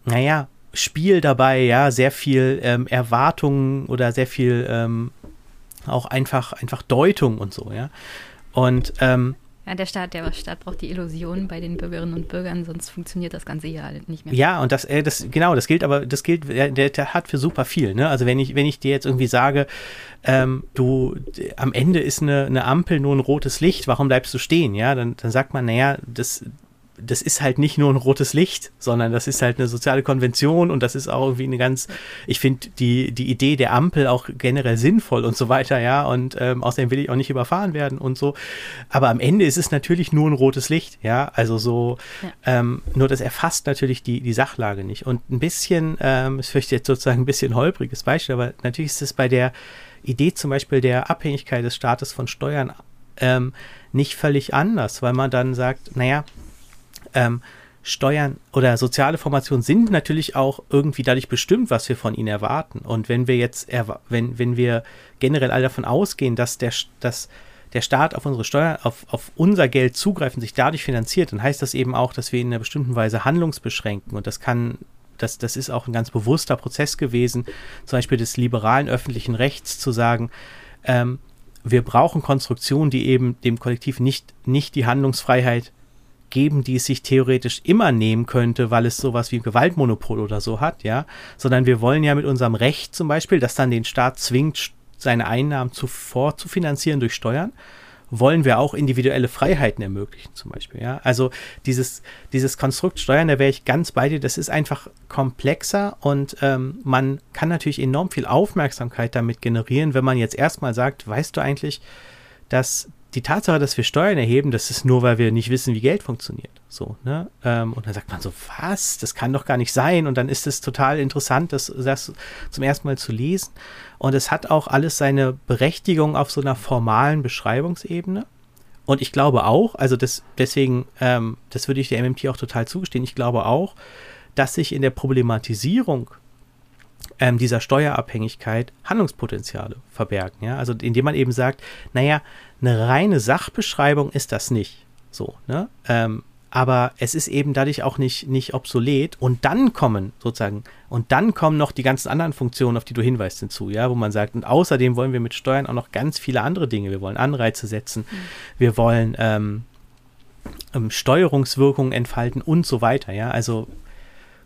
naja, Spiel dabei, ja, sehr viel ähm, Erwartungen oder sehr viel ähm, auch einfach, einfach Deutung und so, ja. Und ähm, ja, der Staat, der Staat braucht die Illusion bei den Bürgerinnen und Bürgern, sonst funktioniert das Ganze ja nicht mehr. Ja, und das, äh, das genau, das gilt aber, das gilt, der, der hat für super viel. Ne? Also wenn ich, wenn ich dir jetzt irgendwie sage, ähm, du, am Ende ist eine, eine Ampel nur ein rotes Licht, warum bleibst du stehen? Ja, dann, dann sagt man, naja, das, das ist halt nicht nur ein rotes Licht, sondern das ist halt eine soziale Konvention und das ist auch irgendwie eine ganz, ich finde die, die Idee der Ampel auch generell sinnvoll und so weiter, ja, und ähm, außerdem will ich auch nicht überfahren werden und so. Aber am Ende ist es natürlich nur ein rotes Licht, ja, also so, ja. ähm, nur das erfasst natürlich die, die Sachlage nicht. Und ein bisschen, ähm, ist vielleicht jetzt sozusagen ein bisschen holpriges Beispiel, aber natürlich ist es bei der Idee zum Beispiel der Abhängigkeit des Staates von Steuern ähm, nicht völlig anders, weil man dann sagt, naja, ähm, Steuern oder soziale Formationen sind natürlich auch irgendwie dadurch bestimmt, was wir von ihnen erwarten. Und wenn wir jetzt, wenn, wenn wir generell alle davon ausgehen, dass der, dass der Staat auf unsere Steuern, auf, auf unser Geld zugreifen, sich dadurch finanziert, dann heißt das eben auch, dass wir in einer bestimmten Weise handlungsbeschränken. Und das kann, das, das ist auch ein ganz bewusster Prozess gewesen, zum Beispiel des liberalen öffentlichen Rechts zu sagen, ähm, wir brauchen Konstruktionen, die eben dem Kollektiv nicht, nicht die Handlungsfreiheit geben, die es sich theoretisch immer nehmen könnte, weil es sowas wie ein Gewaltmonopol oder so hat, ja, sondern wir wollen ja mit unserem Recht zum Beispiel, das dann den Staat zwingt, seine Einnahmen zuvor zu finanzieren durch Steuern, wollen wir auch individuelle Freiheiten ermöglichen, zum Beispiel. Ja? Also dieses, dieses Konstrukt Steuern, da wäre ich ganz bei dir, das ist einfach komplexer und ähm, man kann natürlich enorm viel Aufmerksamkeit damit generieren, wenn man jetzt erstmal sagt, weißt du eigentlich, dass die Tatsache, dass wir Steuern erheben, das ist nur, weil wir nicht wissen, wie Geld funktioniert. So, ne? Ähm, und dann sagt man so, was? Das kann doch gar nicht sein. Und dann ist es total interessant, das, das zum ersten Mal zu lesen. Und es hat auch alles seine Berechtigung auf so einer formalen Beschreibungsebene. Und ich glaube auch, also das, deswegen, ähm, das würde ich der MMT auch total zugestehen, ich glaube auch, dass sich in der Problematisierung ähm, dieser Steuerabhängigkeit Handlungspotenziale verbergen. Ja? Also indem man eben sagt, naja, eine reine Sachbeschreibung ist das nicht. So, ne? Ähm, aber es ist eben dadurch auch nicht, nicht obsolet. Und dann kommen sozusagen, und dann kommen noch die ganzen anderen Funktionen, auf die du hinweist, hinzu, ja, wo man sagt, und außerdem wollen wir mit Steuern auch noch ganz viele andere Dinge. Wir wollen Anreize setzen, mhm. wir wollen ähm, ähm, Steuerungswirkungen entfalten und so weiter, ja. Also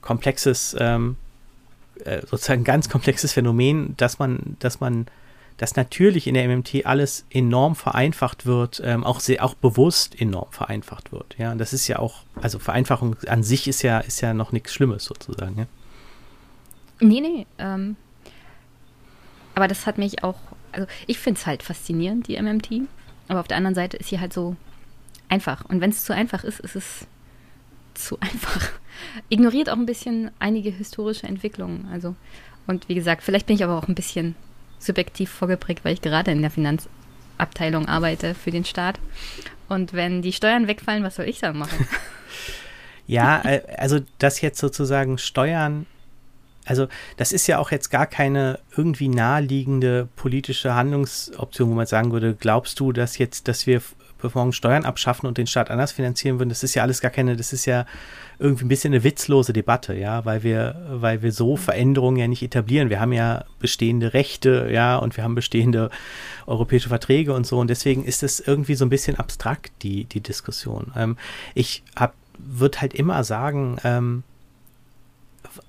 komplexes, ähm, äh, sozusagen ganz komplexes Phänomen, dass man, dass man dass natürlich in der MMT alles enorm vereinfacht wird, ähm, auch sehr, auch bewusst enorm vereinfacht wird. Ja, und das ist ja auch, also Vereinfachung an sich ist ja, ist ja noch nichts Schlimmes sozusagen. Ja? Nee, nee. Ähm, aber das hat mich auch, also ich finde es halt faszinierend, die MMT. Aber auf der anderen Seite ist sie halt so einfach. Und wenn es zu einfach ist, ist es zu <laughs> einfach. Ignoriert auch ein bisschen einige historische Entwicklungen. Also, und wie gesagt, vielleicht bin ich aber auch ein bisschen subjektiv vorgeprägt, weil ich gerade in der Finanzabteilung arbeite für den Staat. Und wenn die Steuern wegfallen, was soll ich dann machen? <laughs> ja, äh, also das jetzt sozusagen Steuern, also das ist ja auch jetzt gar keine irgendwie naheliegende politische Handlungsoption, wo man sagen würde, glaubst du, dass jetzt, dass wir morgen Steuern abschaffen und den Staat anders finanzieren würden, das ist ja alles gar keine, das ist ja irgendwie ein bisschen eine witzlose Debatte, ja, weil wir, weil wir so Veränderungen ja nicht etablieren. Wir haben ja bestehende Rechte, ja, und wir haben bestehende europäische Verträge und so. Und deswegen ist es irgendwie so ein bisschen abstrakt, die, die Diskussion. Ähm, ich hab, würde halt immer sagen, ähm,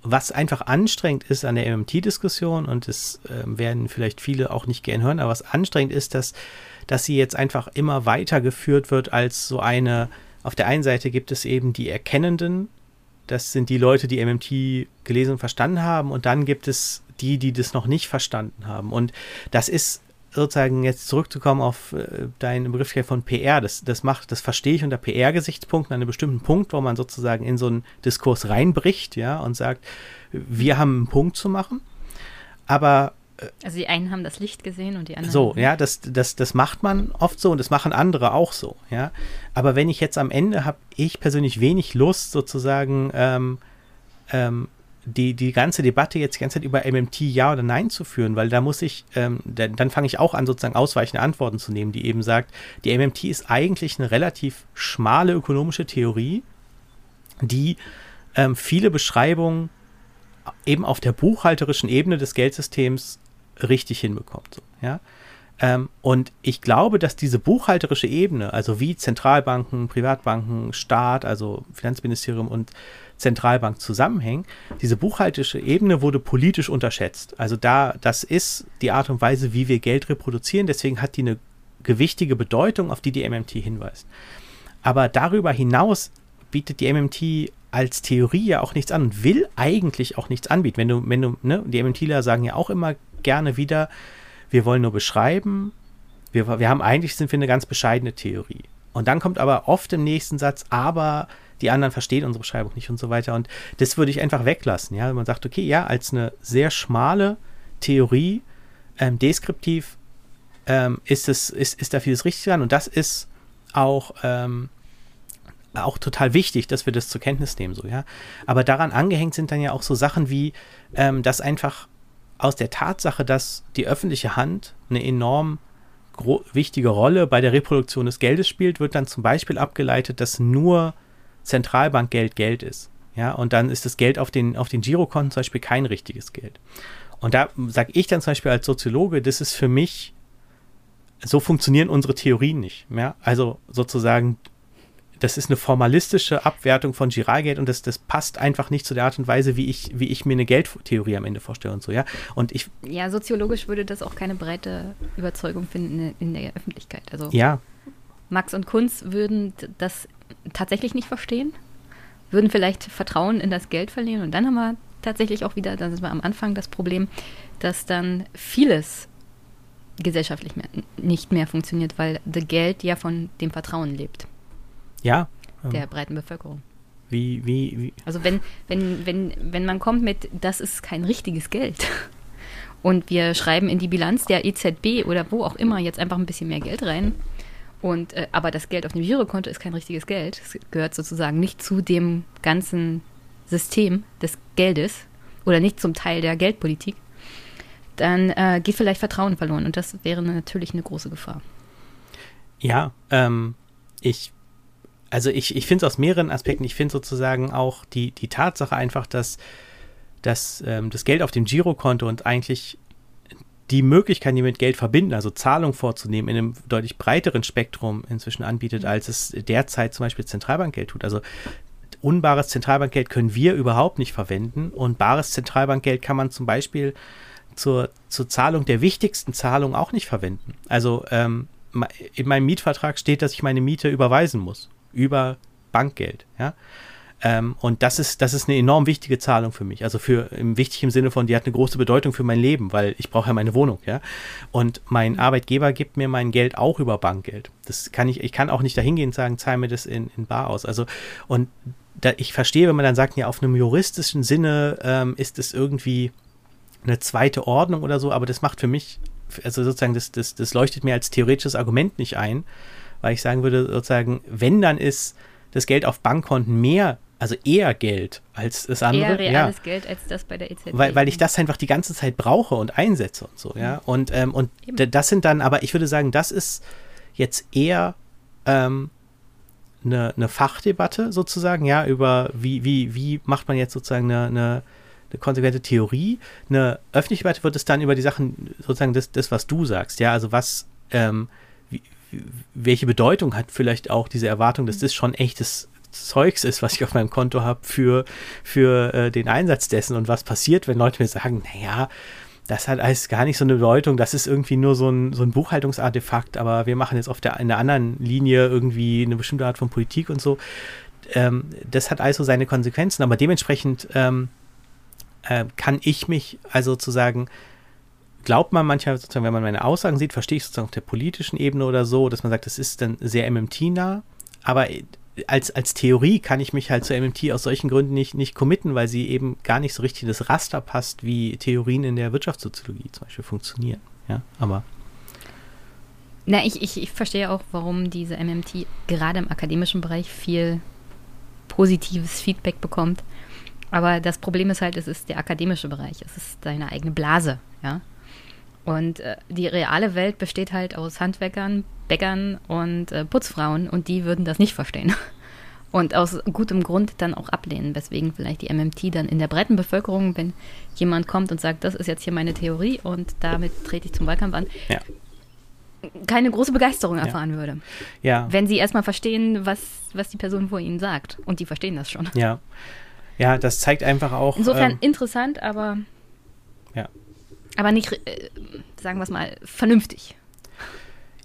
was einfach anstrengend ist an der MMT-Diskussion, und das äh, werden vielleicht viele auch nicht gern hören, aber was anstrengend ist, dass, dass sie jetzt einfach immer weiter geführt wird als so eine auf der einen Seite gibt es eben die Erkennenden Das sind die Leute, die MMT gelesen und verstanden haben. Und dann gibt es die, die das noch nicht verstanden haben. Und das ist sozusagen jetzt zurückzukommen auf äh, deinen Begriff von PR, das, das macht, das verstehe ich unter PR-Gesichtspunkten an einem bestimmten Punkt, wo man sozusagen in so einen Diskurs reinbricht, ja, und sagt, wir haben einen Punkt zu machen. Aber also die einen haben das Licht gesehen und die anderen. So, ja, das, das, das macht man oft so und das machen andere auch so, ja. Aber wenn ich jetzt am Ende habe, ich persönlich wenig Lust, sozusagen ähm, ähm, die, die ganze Debatte jetzt die ganze Zeit über MMT ja oder nein zu führen, weil da muss ich, ähm, dann, dann fange ich auch an, sozusagen ausweichende Antworten zu nehmen, die eben sagt, die MMT ist eigentlich eine relativ schmale ökonomische Theorie, die ähm, viele Beschreibungen eben auf der buchhalterischen Ebene des Geldsystems richtig hinbekommt. So, ja? Ähm, und ich glaube, dass diese buchhalterische Ebene, also wie Zentralbanken, Privatbanken, Staat, also Finanzministerium und Zentralbank zusammenhängen. Diese buchhalterische Ebene wurde politisch unterschätzt. Also da, das ist die Art und Weise, wie wir Geld reproduzieren. Deswegen hat die eine gewichtige Bedeutung, auf die die MMT hinweist. Aber darüber hinaus bietet die MMT als Theorie ja auch nichts an und will eigentlich auch nichts anbieten. Wenn du, wenn du, ne, die MMTler sagen ja auch immer gerne wieder, wir wollen nur beschreiben, wir, wir haben eigentlich sind wir eine ganz bescheidene Theorie. Und dann kommt aber oft im nächsten Satz, aber die anderen verstehen unsere Beschreibung nicht und so weiter. Und das würde ich einfach weglassen. Ja, man sagt, okay, ja, als eine sehr schmale Theorie, ähm, deskriptiv, ähm, ist, es, ist, ist da vieles richtig dran. Und das ist auch, ähm, auch total wichtig, dass wir das zur Kenntnis nehmen, so, ja. Aber daran angehängt sind dann ja auch so Sachen wie, ähm, dass einfach aus der Tatsache, dass die öffentliche Hand eine enorm wichtige Rolle bei der Reproduktion des Geldes spielt, wird dann zum Beispiel abgeleitet, dass nur Zentralbankgeld Geld ist. Ja, und dann ist das Geld auf den, auf den Girokonten zum Beispiel kein richtiges Geld. Und da sage ich dann zum Beispiel als Soziologe, das ist für mich, so funktionieren unsere Theorien nicht. Ja? Also sozusagen, das ist eine formalistische Abwertung von Giralgeld und das, das passt einfach nicht zu der Art und Weise, wie ich, wie ich mir eine Geldtheorie am Ende vorstelle und so, ja. Und ich. Ja, soziologisch würde das auch keine breite Überzeugung finden in der Öffentlichkeit. Also ja. Max und Kunz würden das tatsächlich nicht verstehen, würden vielleicht Vertrauen in das Geld verlieren und dann haben wir tatsächlich auch wieder, dann sind wir am Anfang das Problem, dass dann vieles gesellschaftlich mehr, nicht mehr funktioniert, weil das Geld ja von dem Vertrauen lebt. Ja. Ähm, der breiten Bevölkerung. Wie, wie, wie? Also wenn, wenn, wenn, wenn man kommt mit, das ist kein richtiges Geld und wir schreiben in die Bilanz der EZB oder wo auch immer jetzt einfach ein bisschen mehr Geld rein, und, äh, aber das Geld auf dem Girokonto ist kein richtiges Geld. Es gehört sozusagen nicht zu dem ganzen System des Geldes oder nicht zum Teil der Geldpolitik. Dann äh, geht vielleicht Vertrauen verloren und das wäre natürlich eine große Gefahr. Ja, ähm, ich, also ich, ich finde es aus mehreren Aspekten. Ich finde sozusagen auch die, die Tatsache einfach, dass, dass ähm, das Geld auf dem Girokonto und eigentlich die Möglichkeiten, die mit Geld verbinden, also Zahlung vorzunehmen, in einem deutlich breiteren Spektrum inzwischen anbietet, als es derzeit zum Beispiel Zentralbankgeld tut. Also unbares Zentralbankgeld können wir überhaupt nicht verwenden und bares Zentralbankgeld kann man zum Beispiel zur, zur Zahlung der wichtigsten Zahlungen auch nicht verwenden. Also ähm, in meinem Mietvertrag steht, dass ich meine Miete überweisen muss über Bankgeld. Ja? Ähm, und das ist, das ist eine enorm wichtige Zahlung für mich. Also für im wichtig Sinne von, die hat eine große Bedeutung für mein Leben, weil ich brauche ja meine Wohnung, ja. Und mein Arbeitgeber gibt mir mein Geld auch über Bankgeld. Das kann ich, ich kann auch nicht dahingehen und sagen, zahl mir das in, in Bar aus. Also, und da, ich verstehe, wenn man dann sagt, ja, auf einem juristischen Sinne ähm, ist es irgendwie eine zweite Ordnung oder so, aber das macht für mich, also sozusagen, das, das, das leuchtet mir als theoretisches Argument nicht ein, weil ich sagen würde, sozusagen, wenn dann ist das Geld auf Bankkonten mehr also eher Geld als das andere. Eher reales ja. Geld als das bei der EZB. Weil, weil ich das einfach die ganze Zeit brauche und einsetze und so, ja. Und, ähm, und das sind dann, aber ich würde sagen, das ist jetzt eher ähm, eine, eine Fachdebatte sozusagen, ja, über wie, wie, wie macht man jetzt sozusagen eine, eine, eine konsequente Theorie. Eine öffentliche Debatte wird es dann über die Sachen, sozusagen das, das was du sagst, ja, also was, ähm, welche Bedeutung hat vielleicht auch diese Erwartung, dass das schon echtes Zeugs ist, was ich auf meinem Konto habe für, für äh, den Einsatz dessen und was passiert, wenn Leute mir sagen, naja, das hat alles gar nicht so eine Bedeutung, das ist irgendwie nur so ein, so ein Buchhaltungsartefakt, aber wir machen jetzt auf der, in der anderen Linie irgendwie eine bestimmte Art von Politik und so. ähm, das hat also seine Konsequenzen, aber dementsprechend ähm, äh, kann ich mich also sozusagen glaubt man manchmal, sozusagen, wenn man meine Aussagen sieht, verstehe ich sozusagen auf der politischen Ebene oder so, dass man sagt, das ist dann sehr MMT-nah, aber als, als Theorie kann ich mich halt zu MMT aus solchen Gründen nicht, nicht committen, weil sie eben gar nicht so richtig das Raster passt, wie Theorien in der Wirtschaftssoziologie zum Beispiel funktionieren. Ja, aber. Na, ich, ich, ich verstehe auch, warum diese MMT gerade im akademischen Bereich viel positives Feedback bekommt. Aber das Problem ist halt, es ist der akademische Bereich, es ist deine eigene Blase, ja. Und äh, die reale Welt besteht halt aus Handwerkern, Bäckern und äh, Putzfrauen und die würden das nicht verstehen. <laughs> Und aus gutem Grund dann auch ablehnen, weswegen vielleicht die MMT dann in der breiten Bevölkerung, wenn jemand kommt und sagt, das ist jetzt hier meine Theorie und damit trete ich zum Wahlkampf an, ja. keine große Begeisterung erfahren ja. würde. Ja. Wenn sie erstmal verstehen, was, was die Person vor ihnen sagt. Und die verstehen das schon. Ja. Ja, das zeigt einfach auch. Insofern ähm, interessant, aber. Ja. Aber nicht, äh, sagen wir es mal, vernünftig.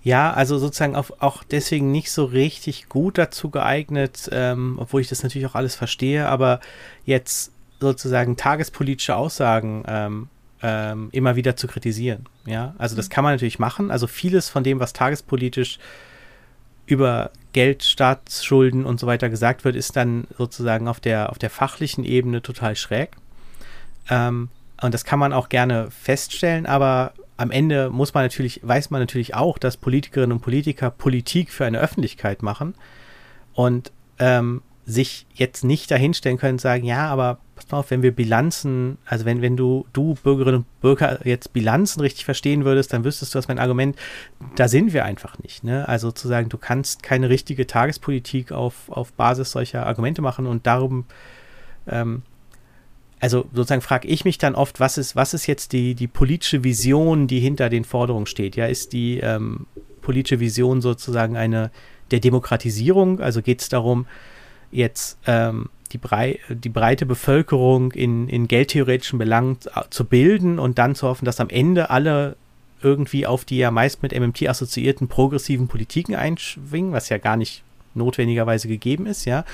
Ja, also sozusagen auch, auch deswegen nicht so richtig gut dazu geeignet, ähm, obwohl ich das natürlich auch alles verstehe, aber jetzt sozusagen tagespolitische Aussagen ähm, ähm, immer wieder zu kritisieren. Ja, also das mhm. kann man natürlich machen. Also vieles von dem, was tagespolitisch über Geld, Staatsschulden und so weiter gesagt wird, ist dann sozusagen auf der, auf der fachlichen Ebene total schräg. Ähm, und das kann man auch gerne feststellen, aber am Ende muss man natürlich, weiß man natürlich auch, dass Politikerinnen und Politiker Politik für eine Öffentlichkeit machen und ähm, sich jetzt nicht dahinstellen können und sagen, ja, aber pass mal auf, wenn wir Bilanzen, also wenn, wenn du, du Bürgerinnen und Bürger jetzt Bilanzen richtig verstehen würdest, dann wüsstest du, dass mein Argument, da sind wir einfach nicht. Ne? Also zu sagen, du kannst keine richtige Tagespolitik auf, auf Basis solcher Argumente machen und darum ähm, also sozusagen frage ich mich dann oft, was ist, was ist jetzt die, die politische Vision, die hinter den Forderungen steht? Ja, ist die ähm, politische Vision sozusagen eine der Demokratisierung? Also geht es darum, jetzt ähm, die, brei die breite Bevölkerung in, in geldtheoretischen Belangen zu bilden und dann zu hoffen, dass am Ende alle irgendwie auf die ja meist mit MMT assoziierten progressiven Politiken einschwingen, was ja gar nicht notwendigerweise gegeben ist, ja?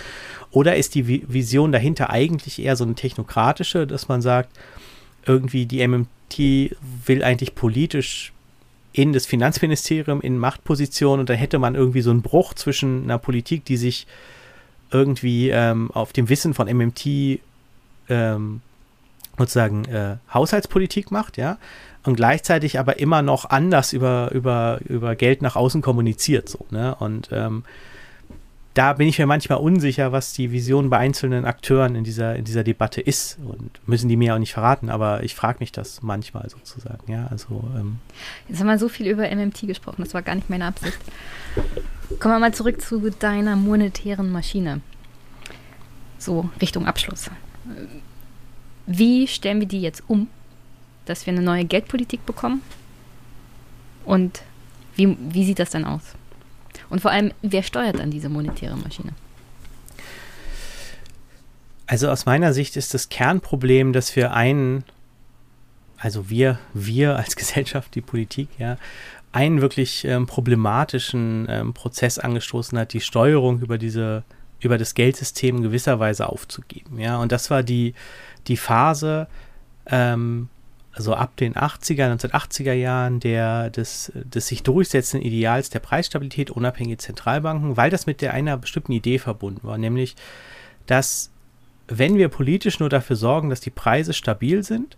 Oder ist die Vision dahinter eigentlich eher so eine technokratische, dass man sagt, irgendwie die MMT will eigentlich politisch in das Finanzministerium in Machtposition und da hätte man irgendwie so einen Bruch zwischen einer Politik, die sich irgendwie ähm, auf dem Wissen von MMT ähm, sozusagen äh, Haushaltspolitik macht, ja, und gleichzeitig aber immer noch anders über, über, über Geld nach außen kommuniziert, so, ne, und ähm, da bin ich mir manchmal unsicher, was die Vision bei einzelnen Akteuren in dieser, in dieser Debatte ist. Und müssen die mir auch nicht verraten, aber ich frage mich das manchmal sozusagen. Ja, also, ähm Jetzt haben wir so viel über MMT gesprochen, das war gar nicht meine Absicht. Kommen wir mal zurück zu deiner monetären Maschine. So, Richtung Abschluss. Wie stellen wir die jetzt um, dass wir eine neue Geldpolitik bekommen? Und wie, wie sieht das dann aus? Und vor allem, wer steuert dann diese monetäre Maschine? Also aus meiner Sicht ist das Kernproblem, dass wir einen, also wir, wir als <laughs> Gesellschaft, die Politik, ja, einen wirklich ähm, problematischen ähm, Prozess angestoßen hat, die Steuerung über diese, über das Geldsystem in gewisser Weise aufzugeben. Ja, und das war die, die Phase, ähm, also ab den 80er, 1980er Jahren der, des, des sich durchsetzenden Ideals der Preisstabilität unabhängige Zentralbanken, weil das mit der einer bestimmten Idee verbunden war, nämlich, dass wenn wir politisch nur dafür sorgen, dass die Preise stabil sind,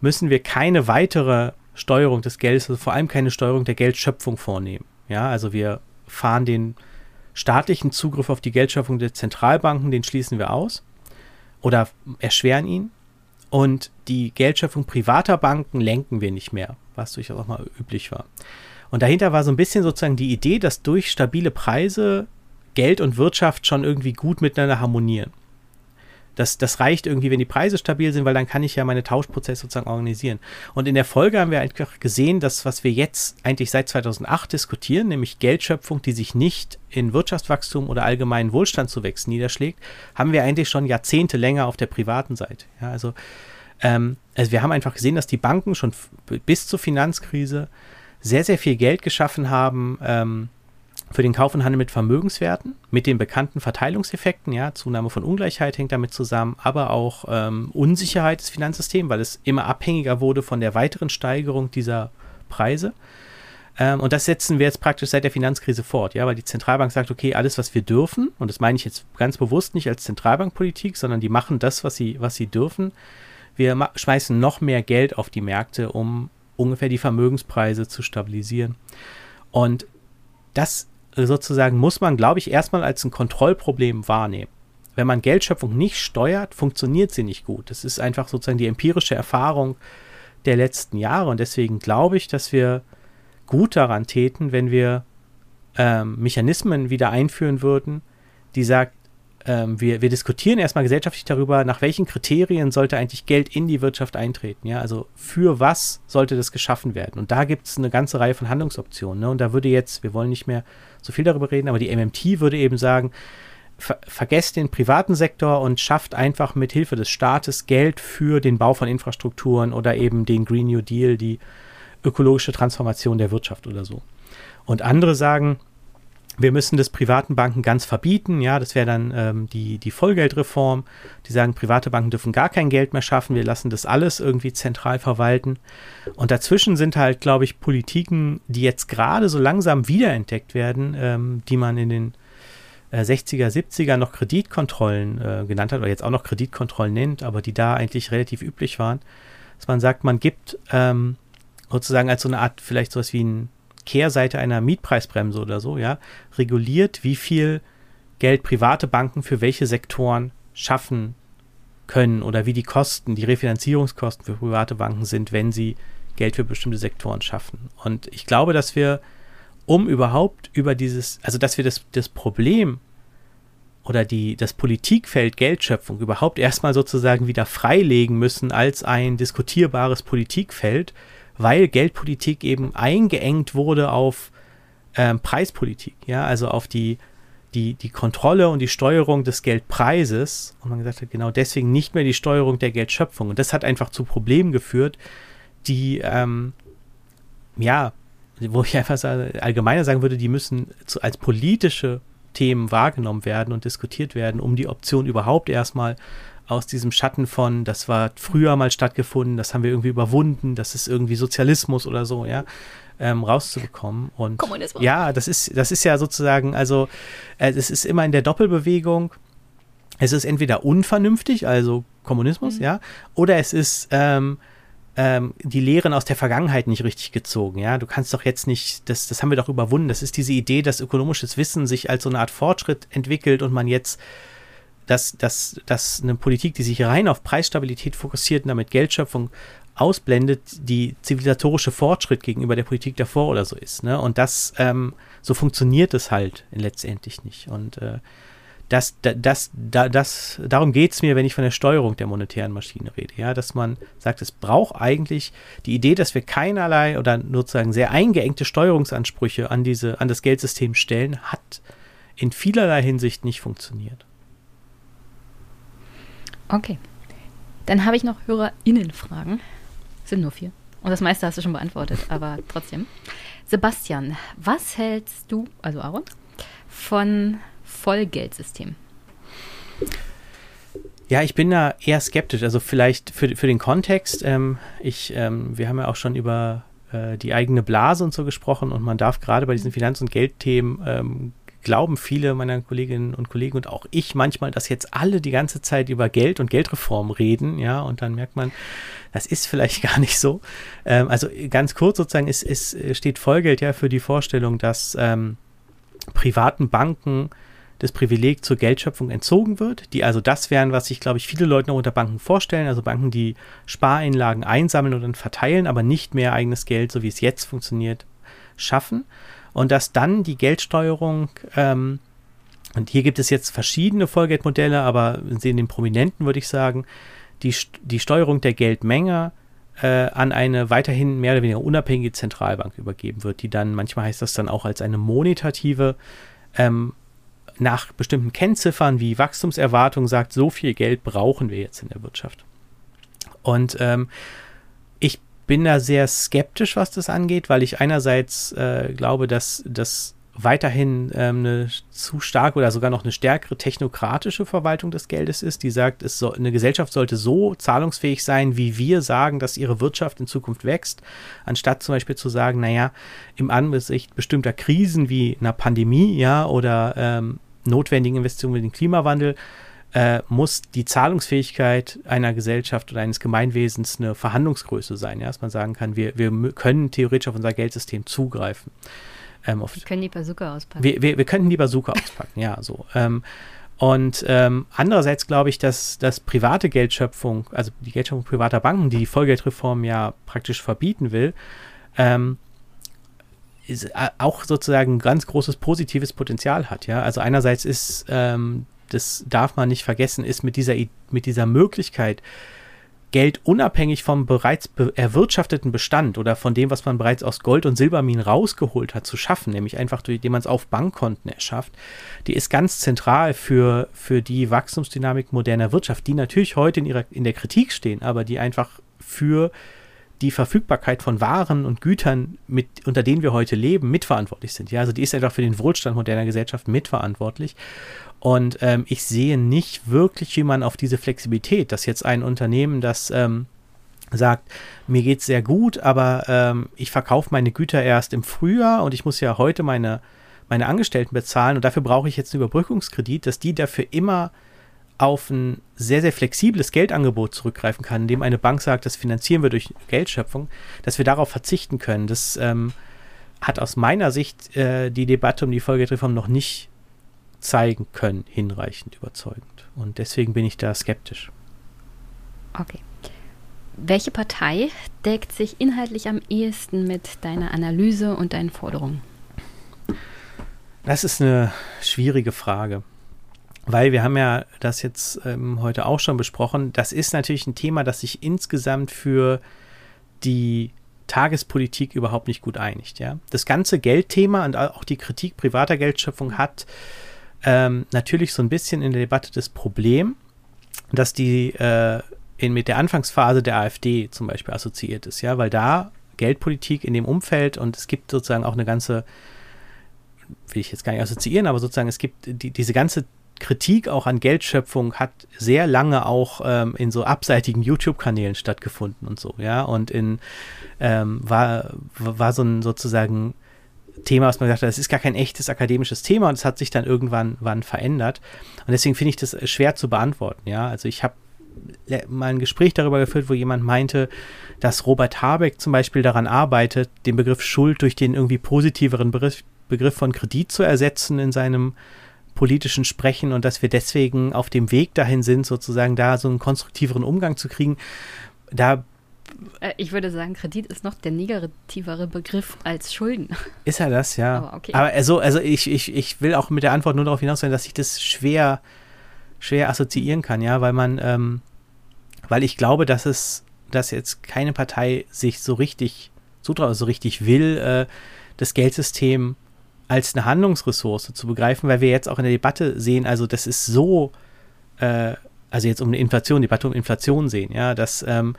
müssen wir keine weitere Steuerung des Geldes, also vor allem keine Steuerung der Geldschöpfung vornehmen. Ja, also wir fahren den staatlichen Zugriff auf die Geldschöpfung der Zentralbanken, den schließen wir aus oder erschweren ihn und die Geldschöpfung privater Banken lenken wir nicht mehr, was durchaus auch mal üblich war. Und dahinter war so ein bisschen sozusagen die Idee, dass durch stabile Preise Geld und Wirtschaft schon irgendwie gut miteinander harmonieren. Das, das reicht irgendwie, wenn die Preise stabil sind, weil dann kann ich ja meine Tauschprozesse sozusagen organisieren. Und in der Folge haben wir einfach gesehen, dass was wir jetzt eigentlich seit 2008 diskutieren, nämlich Geldschöpfung, die sich nicht in Wirtschaftswachstum oder allgemeinen Wohlstandszuwächsen niederschlägt, haben wir eigentlich schon Jahrzehnte länger auf der privaten Seite. Ja, also, ähm, also wir haben einfach gesehen, dass die Banken schon bis zur Finanzkrise sehr, sehr viel Geld geschaffen haben, ähm, für den Kauf und Handel mit Vermögenswerten, mit den bekannten Verteilungseffekten, ja, Zunahme von Ungleichheit hängt damit zusammen, aber auch ähm, Unsicherheit des Finanzsystems, weil es immer abhängiger wurde von der weiteren Steigerung dieser Preise. Ähm, und das setzen wir jetzt praktisch seit der Finanzkrise fort, ja, weil die Zentralbank sagt, okay, alles, was wir dürfen, und das meine ich jetzt ganz bewusst nicht als Zentralbankpolitik, sondern die machen das, was sie, was sie dürfen. Wir schmeißen noch mehr Geld auf die Märkte, um ungefähr die Vermögenspreise zu stabilisieren. Und das sozusagen muss man, glaube ich, erstmal als ein Kontrollproblem wahrnehmen. Wenn man Geldschöpfung nicht steuert, funktioniert sie nicht gut. Das ist einfach sozusagen die empirische Erfahrung der letzten Jahre. Und deswegen glaube ich, dass wir gut daran täten, wenn wir ähm, Mechanismen wieder einführen würden, die sagt, ähm, wir, wir diskutieren erstmal gesellschaftlich darüber, nach welchen Kriterien sollte eigentlich Geld in die Wirtschaft eintreten. Ja? Also für was sollte das geschaffen werden? Und da gibt es eine ganze Reihe von Handlungsoptionen. Ne? Und da würde jetzt, wir wollen nicht mehr so viel darüber reden, aber die MMT würde eben sagen, ver vergesst den privaten Sektor und schafft einfach mit Hilfe des Staates Geld für den Bau von Infrastrukturen oder eben den Green New Deal, die ökologische Transformation der Wirtschaft oder so. Und andere sagen, wir müssen das privaten Banken ganz verbieten. Ja, das wäre dann ähm, die, die Vollgeldreform. Die sagen, private Banken dürfen gar kein Geld mehr schaffen. Wir lassen das alles irgendwie zentral verwalten. Und dazwischen sind halt, glaube ich, Politiken, die jetzt gerade so langsam wiederentdeckt werden, ähm, die man in den äh, 60er, 70er noch Kreditkontrollen äh, genannt hat, oder jetzt auch noch Kreditkontrollen nennt, aber die da eigentlich relativ üblich waren. Dass man sagt, man gibt ähm, sozusagen als so eine Art, vielleicht sowas wie ein Kehrseite einer Mietpreisbremse oder so, ja, reguliert, wie viel Geld private Banken für welche Sektoren schaffen können oder wie die Kosten, die Refinanzierungskosten für private Banken sind, wenn sie Geld für bestimmte Sektoren schaffen. Und ich glaube, dass wir, um überhaupt über dieses, also dass wir das, das Problem oder die, das Politikfeld Geldschöpfung überhaupt erstmal sozusagen wieder freilegen müssen als ein diskutierbares Politikfeld, weil Geldpolitik eben eingeengt wurde auf ähm, Preispolitik, ja, also auf die, die, die Kontrolle und die Steuerung des Geldpreises. Und man gesagt hat, genau deswegen nicht mehr die Steuerung der Geldschöpfung. Und das hat einfach zu Problemen geführt, die, ähm, ja, wo ich einfach allgemeiner sagen würde, die müssen zu, als politische Themen wahrgenommen werden und diskutiert werden, um die Option überhaupt erstmal aus diesem Schatten von, das war früher mal stattgefunden, das haben wir irgendwie überwunden, das ist irgendwie Sozialismus oder so, ja, ähm, rauszubekommen. Und Kommunismus. ja, das ist, das ist ja sozusagen, also äh, es ist immer in der Doppelbewegung. Es ist entweder unvernünftig, also Kommunismus, mhm. ja, oder es ist ähm, ähm, die Lehren aus der Vergangenheit nicht richtig gezogen. Ja, du kannst doch jetzt nicht, das, das haben wir doch überwunden. Das ist diese Idee, dass ökonomisches Wissen sich als so eine Art Fortschritt entwickelt und man jetzt dass, dass, dass eine Politik, die sich rein auf Preisstabilität fokussiert und damit Geldschöpfung ausblendet, die zivilisatorische Fortschritt gegenüber der Politik davor oder so ist. Ne? Und das, ähm, so funktioniert es halt letztendlich nicht. Und äh, das, das, das, das, darum geht es mir, wenn ich von der Steuerung der monetären Maschine rede. Ja, dass man sagt, es braucht eigentlich die Idee, dass wir keinerlei oder sozusagen sehr eingeengte Steuerungsansprüche an diese, an das Geldsystem stellen, hat in vielerlei Hinsicht nicht funktioniert. Okay. Dann habe ich noch HörerInnen-Fragen. Sind nur vier. Und das meiste hast du schon beantwortet, <laughs> aber trotzdem. Sebastian, was hältst du, also Aaron, von Vollgeldsystem? Ja, ich bin da eher skeptisch. Also vielleicht für, für den Kontext. Ähm, ich, ähm, wir haben ja auch schon über äh, die eigene Blase und so gesprochen und man darf gerade bei diesen Finanz- und Geldthemen ähm, glauben viele meiner Kolleginnen und Kollegen und auch ich manchmal, dass jetzt alle die ganze Zeit über Geld und Geldreform reden, ja, und dann merkt man, das ist vielleicht <laughs> gar nicht so. Ähm, also ganz kurz sozusagen, es, es steht Vollgeld ja für die Vorstellung, dass ähm, privaten Banken das Privileg zur Geldschöpfung entzogen wird, die also das wären, was sich, glaube ich, viele Leute noch unter Banken vorstellen, also Banken, die Spareinlagen einsammeln und dann verteilen, aber nicht mehr eigenes Geld, so wie es jetzt funktioniert, schaffen und dass dann die Geldsteuerung, ähm, und hier gibt es jetzt verschiedene Vollgeldmodelle, aber in den prominenten würde ich sagen, die, die Steuerung der Geldmenge äh, an eine weiterhin mehr oder weniger unabhängige Zentralbank übergeben wird, die dann, manchmal heißt das dann auch als eine monetative, ähm, nach bestimmten Kennziffern wie Wachstumserwartung sagt, so viel Geld brauchen wir jetzt in der Wirtschaft. Und ähm, bin da sehr skeptisch, was das angeht, weil ich einerseits äh, glaube, dass das weiterhin ähm, eine zu starke oder sogar noch eine stärkere technokratische Verwaltung des Geldes ist, die sagt, es soll, eine Gesellschaft sollte so zahlungsfähig sein, wie wir sagen, dass ihre Wirtschaft in Zukunft wächst, anstatt zum Beispiel zu sagen, naja, im Angesicht bestimmter Krisen wie einer Pandemie, ja, oder ähm, notwendigen Investitionen in den Klimawandel, äh, muss die Zahlungsfähigkeit einer Gesellschaft oder eines Gemeinwesens eine Verhandlungsgröße sein, ja, dass man sagen kann, wir, wir können theoretisch auf unser Geldsystem zugreifen. Ähm, wir können die Bazooka auspacken. Wir, wir, wir könnten die Bazooka auspacken, ja, so. Ähm, und ähm, andererseits glaube ich, dass, dass private Geldschöpfung, also die Geldschöpfung privater Banken, die die Vollgeldreform ja praktisch verbieten will, ähm, äh, auch sozusagen ein ganz großes positives Potenzial hat. Ja, also einerseits ist, ähm, das darf man nicht vergessen, ist mit dieser mit dieser Möglichkeit Geld unabhängig vom bereits be erwirtschafteten Bestand oder von dem, was man bereits aus Gold- und Silberminen rausgeholt hat, zu schaffen, nämlich einfach durch, indem man es auf Bankkonten erschafft, die ist ganz zentral für, für die Wachstumsdynamik moderner Wirtschaft, die natürlich heute in, ihrer, in der Kritik stehen, aber die einfach für die Verfügbarkeit von Waren und Gütern, mit, unter denen wir heute leben, mitverantwortlich sind. Ja, also die ist einfach für den Wohlstand moderner Gesellschaft mitverantwortlich. Und ähm, ich sehe nicht wirklich, wie man auf diese Flexibilität, dass jetzt ein Unternehmen, das ähm, sagt, mir geht es sehr gut, aber ähm, ich verkaufe meine Güter erst im Frühjahr und ich muss ja heute meine, meine Angestellten bezahlen und dafür brauche ich jetzt einen Überbrückungskredit, dass die dafür immer auf ein sehr, sehr flexibles Geldangebot zurückgreifen kann, indem eine Bank sagt, das finanzieren wir durch Geldschöpfung, dass wir darauf verzichten können. Das ähm, hat aus meiner Sicht äh, die Debatte um die Folgereform noch nicht zeigen können, hinreichend überzeugend. Und deswegen bin ich da skeptisch. Okay. Welche Partei deckt sich inhaltlich am ehesten mit deiner Analyse und deinen Forderungen? Das ist eine schwierige Frage, weil wir haben ja das jetzt ähm, heute auch schon besprochen. Das ist natürlich ein Thema, das sich insgesamt für die Tagespolitik überhaupt nicht gut einigt. Ja? Das ganze Geldthema und auch die Kritik privater Geldschöpfung hat ähm, natürlich so ein bisschen in der Debatte das Problem, dass die äh, in, mit der Anfangsphase der AfD zum Beispiel assoziiert ist, ja, weil da Geldpolitik in dem Umfeld und es gibt sozusagen auch eine ganze, will ich jetzt gar nicht assoziieren, aber sozusagen es gibt die, diese ganze Kritik auch an Geldschöpfung hat sehr lange auch ähm, in so abseitigen YouTube-Kanälen stattgefunden und so, ja, und in ähm, war, war so ein sozusagen Thema, was man gesagt hat, das ist gar kein echtes akademisches Thema und es hat sich dann irgendwann wann verändert. Und deswegen finde ich das schwer zu beantworten. Ja, also ich habe mal ein Gespräch darüber geführt, wo jemand meinte, dass Robert Habeck zum Beispiel daran arbeitet, den Begriff Schuld durch den irgendwie positiveren Begriff, Begriff von Kredit zu ersetzen in seinem politischen Sprechen und dass wir deswegen auf dem Weg dahin sind, sozusagen da so einen konstruktiveren Umgang zu kriegen. Da äh, ich würde sagen, Kredit ist noch der negativere Begriff als Schulden. <laughs> Ist er das, ja. Aber, okay. Aber also, also ich, ich, ich will auch mit der Antwort nur darauf hinaus sein, dass ich das schwer, schwer assoziieren kann, ja, weil man, ähm, weil ich glaube, dass es, dass jetzt keine Partei sich so richtig zutraut, so richtig will, äh, das Geldsystem als eine Handlungsressource zu begreifen, weil wir jetzt auch in der Debatte sehen, also das ist so, äh, also jetzt um eine Inflation, Debatte um Inflation sehen, ja, dass ähm,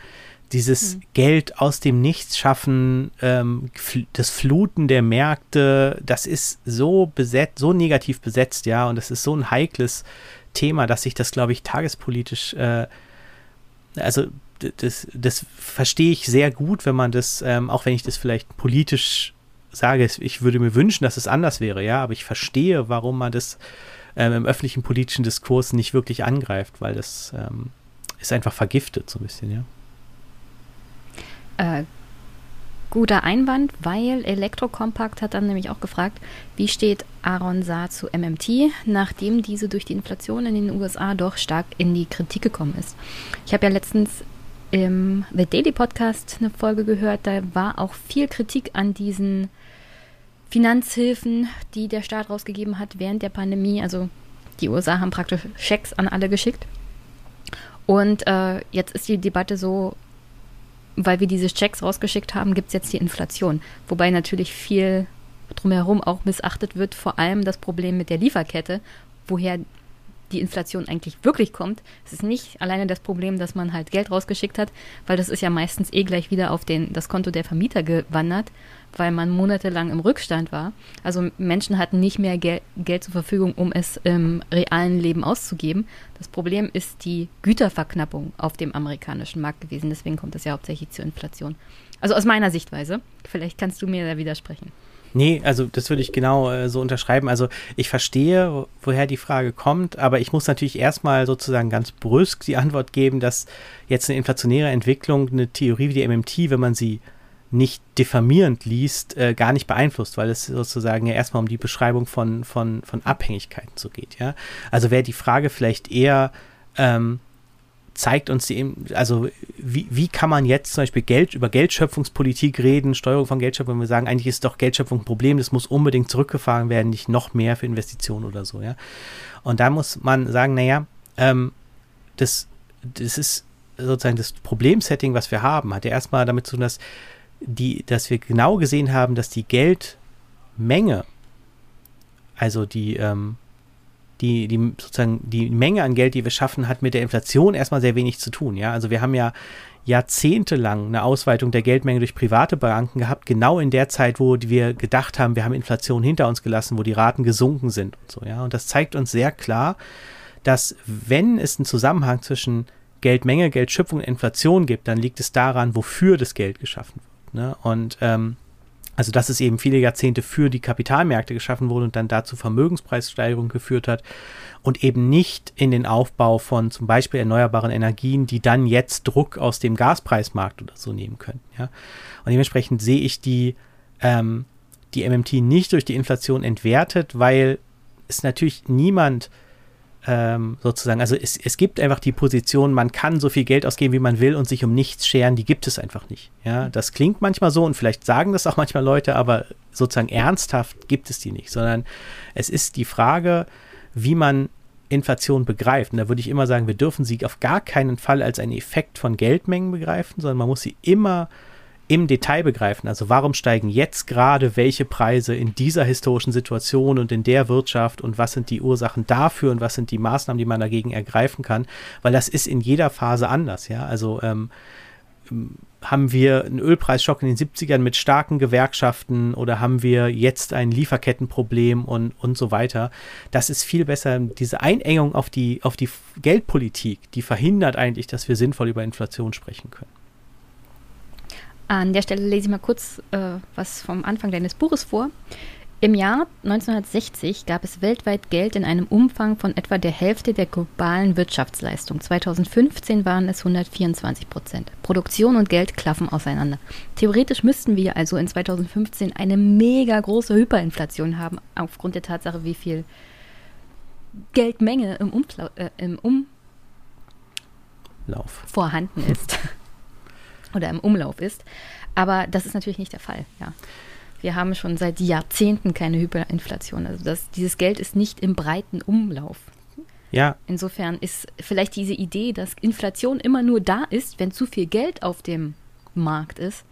dieses mhm. Geld aus dem Nichts schaffen, ähm, das Fluten der Märkte, das ist so besetzt, so negativ besetzt, ja, und das ist so ein heikles Thema, dass sich das, glaube ich, tagespolitisch, äh, also das, das verstehe ich sehr gut, wenn man das, ähm, auch wenn ich das vielleicht politisch sage, ich würde mir wünschen, dass es anders wäre, ja, aber ich verstehe, warum man das ähm, im öffentlichen politischen Diskurs nicht wirklich angreift, weil das ähm, ist einfach vergiftet so ein bisschen, ja. Äh, guter Einwand, weil Elektrokompakt hat dann nämlich auch gefragt, wie steht Aaron Saar zu MMT, nachdem diese durch die Inflation in den USA doch stark in die Kritik gekommen ist. Ich habe ja letztens im The Daily Podcast eine Folge gehört, da war auch viel Kritik an diesen Finanzhilfen, die der Staat rausgegeben hat während der Pandemie. Also die USA haben praktisch Schecks an alle geschickt. Und äh, jetzt ist die Debatte so, weil wir diese Checks rausgeschickt haben, gibt es jetzt die Inflation. Wobei natürlich viel drumherum auch missachtet wird, vor allem das Problem mit der Lieferkette, woher die Inflation eigentlich wirklich kommt. Es ist nicht alleine das Problem, dass man halt Geld rausgeschickt hat, weil das ist ja meistens eh gleich wieder auf den, das Konto der Vermieter gewandert, weil man monatelang im Rückstand war. Also Menschen hatten nicht mehr Gel Geld zur Verfügung, um es im realen Leben auszugeben. Das Problem ist die Güterverknappung auf dem amerikanischen Markt gewesen. Deswegen kommt es ja hauptsächlich zur Inflation. Also aus meiner Sichtweise. Vielleicht kannst du mir da widersprechen. Nee, also das würde ich genau äh, so unterschreiben. Also ich verstehe, woher die Frage kommt, aber ich muss natürlich erstmal sozusagen ganz brüsk die Antwort geben, dass jetzt eine inflationäre Entwicklung eine Theorie wie die MMT, wenn man sie nicht diffamierend liest, äh, gar nicht beeinflusst, weil es sozusagen ja erstmal um die Beschreibung von, von, von Abhängigkeiten so geht, ja. Also wäre die Frage vielleicht eher, ähm, zeigt uns die, also wie, wie kann man jetzt zum Beispiel Geld über Geldschöpfungspolitik reden, Steuerung von Geldschöpfung, wenn wir sagen, eigentlich ist doch Geldschöpfung ein Problem, das muss unbedingt zurückgefahren werden, nicht noch mehr für Investitionen oder so, ja. Und da muss man sagen, naja, ähm, das, das ist sozusagen das Problemsetting, was wir haben, hat ja erstmal damit zu tun, dass die, dass wir genau gesehen haben, dass die Geldmenge, also die, ähm, die, die sozusagen die Menge an Geld, die wir schaffen, hat mit der Inflation erstmal sehr wenig zu tun. Ja, also wir haben ja jahrzehntelang eine Ausweitung der Geldmenge durch private Banken gehabt, genau in der Zeit, wo wir gedacht haben, wir haben Inflation hinter uns gelassen, wo die Raten gesunken sind und so. Ja, und das zeigt uns sehr klar, dass wenn es einen Zusammenhang zwischen Geldmenge, Geldschöpfung und Inflation gibt, dann liegt es daran, wofür das Geld geschaffen wird. Ne? Und ähm, also dass es eben viele Jahrzehnte für die Kapitalmärkte geschaffen wurde und dann dazu Vermögenspreissteigerungen geführt hat und eben nicht in den Aufbau von zum Beispiel erneuerbaren Energien, die dann jetzt Druck aus dem Gaspreismarkt oder so nehmen können. Ja? Und dementsprechend sehe ich die, ähm, die MMT nicht durch die Inflation entwertet, weil es natürlich niemand ähm, sozusagen, also es, es gibt einfach die Position, man kann so viel Geld ausgeben, wie man will und sich um nichts scheren, die gibt es einfach nicht. Ja, das klingt manchmal so und vielleicht sagen das auch manchmal Leute, aber sozusagen ernsthaft gibt es die nicht, sondern es ist die Frage, wie man Inflation begreift. Und da würde ich immer sagen, wir dürfen sie auf gar keinen Fall als einen Effekt von Geldmengen begreifen, sondern man muss sie immer im Detail begreifen. Also warum steigen jetzt gerade welche Preise in dieser historischen Situation und in der Wirtschaft und was sind die Ursachen dafür und was sind die Maßnahmen, die man dagegen ergreifen kann, weil das ist in jeder Phase anders. Ja, also ähm, haben wir einen Ölpreisschock in den 70ern mit starken Gewerkschaften oder haben wir jetzt ein Lieferkettenproblem und, und so weiter. Das ist viel besser. Diese Einengung auf die, auf die Geldpolitik, die verhindert eigentlich, dass wir sinnvoll über Inflation sprechen können. An der Stelle lese ich mal kurz äh, was vom Anfang deines Buches vor. Im Jahr 1960 gab es weltweit Geld in einem Umfang von etwa der Hälfte der globalen Wirtschaftsleistung. 2015 waren es 124 Prozent. Produktion und Geld klaffen auseinander. Theoretisch müssten wir also in 2015 eine mega große Hyperinflation haben, aufgrund der Tatsache, wie viel Geldmenge im, Umfla äh, im Umlauf vorhanden ist oder im Umlauf ist. Aber das ist natürlich nicht der Fall, ja. Wir haben schon seit Jahrzehnten keine Hyperinflation. Also das, dieses Geld ist nicht im breiten Umlauf. Ja. Insofern ist vielleicht diese Idee, dass Inflation immer nur da ist, wenn zu viel Geld auf dem Markt ist,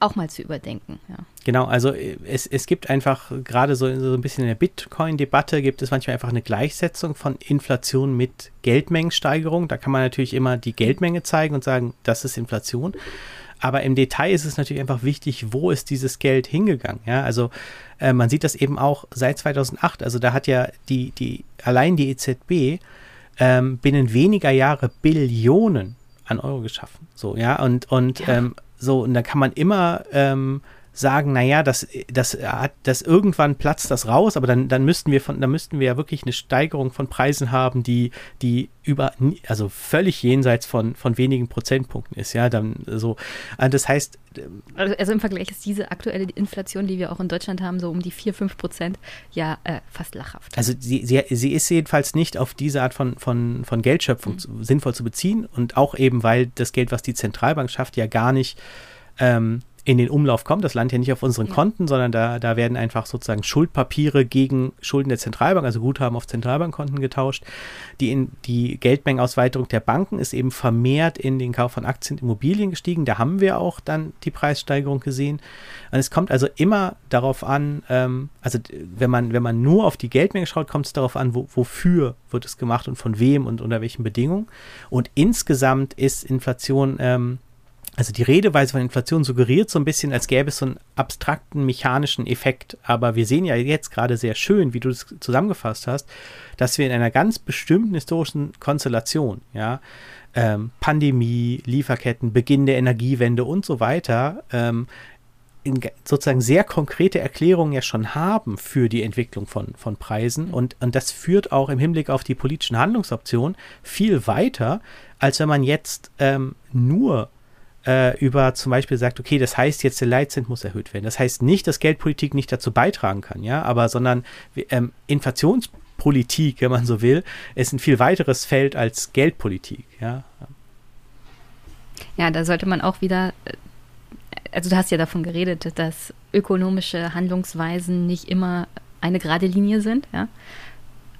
auch mal zu überdenken. Ja. Genau, also äh, es, es gibt einfach gerade so, so ein bisschen in der Bitcoin-Debatte gibt es manchmal einfach eine Gleichsetzung von Inflation mit Geldmengensteigerung. Da kann man natürlich immer die Geldmenge zeigen und sagen, das ist Inflation. Aber im Detail ist es natürlich einfach wichtig, wo ist dieses Geld hingegangen. Ja, also äh, man sieht das eben auch seit 2008. Also da hat ja die, die allein die EZB ähm, binnen weniger Jahre Billionen an Euro geschaffen. So, ja, und, und ja. Ähm, so, und da kann man immer ähm, sagen, naja, das, das hat, das irgendwann platzt das raus, aber dann, dann müssten wir von, dann müssten wir ja wirklich eine Steigerung von Preisen haben, die, die über, also völlig jenseits von, von wenigen Prozentpunkten ist, ja, dann so. Also das heißt. Also, also im Vergleich ist diese aktuelle Inflation, die wir auch in Deutschland haben, so um die 4, 5 Prozent, ja, äh, fast lachhaft. Also sie, sie, sie ist jedenfalls nicht auf diese Art von, von, von Geldschöpfung mhm. zu, sinnvoll zu beziehen und auch eben, weil das Geld, was die Zentralbank schafft, ja gar nicht ähm, in den Umlauf kommt. Das landet ja nicht auf unseren ja. Konten, sondern da, da werden einfach sozusagen Schuldpapiere gegen Schulden der Zentralbank, also Guthaben auf Zentralbankkonten getauscht. Die, in, die Geldmengenausweitung der Banken ist eben vermehrt in den Kauf von Aktien und Immobilien gestiegen. Da haben wir auch dann die Preissteigerung gesehen. Und es kommt also immer darauf an, ähm, also wenn man, wenn man nur auf die Geldmenge schaut, kommt es darauf an, wo, wofür wird es gemacht und von wem und unter welchen Bedingungen. Und insgesamt ist Inflation ähm, also die Redeweise von Inflation suggeriert so ein bisschen, als gäbe es so einen abstrakten mechanischen Effekt. Aber wir sehen ja jetzt gerade sehr schön, wie du es zusammengefasst hast, dass wir in einer ganz bestimmten historischen Konstellation, ja, ähm, Pandemie, Lieferketten, Beginn der Energiewende und so weiter, ähm, sozusagen sehr konkrete Erklärungen ja schon haben für die Entwicklung von, von Preisen. Mhm. Und, und das führt auch im Hinblick auf die politischen Handlungsoptionen viel weiter, als wenn man jetzt ähm, nur äh, über zum Beispiel sagt, okay, das heißt jetzt der Leitzins muss erhöht werden. Das heißt nicht, dass Geldpolitik nicht dazu beitragen kann, ja, aber sondern ähm, Inflationspolitik, wenn man so will, ist ein viel weiteres Feld als Geldpolitik, ja. Ja, da sollte man auch wieder äh, also du hast ja davon geredet, dass ökonomische Handlungsweisen nicht immer eine gerade Linie sind, ja.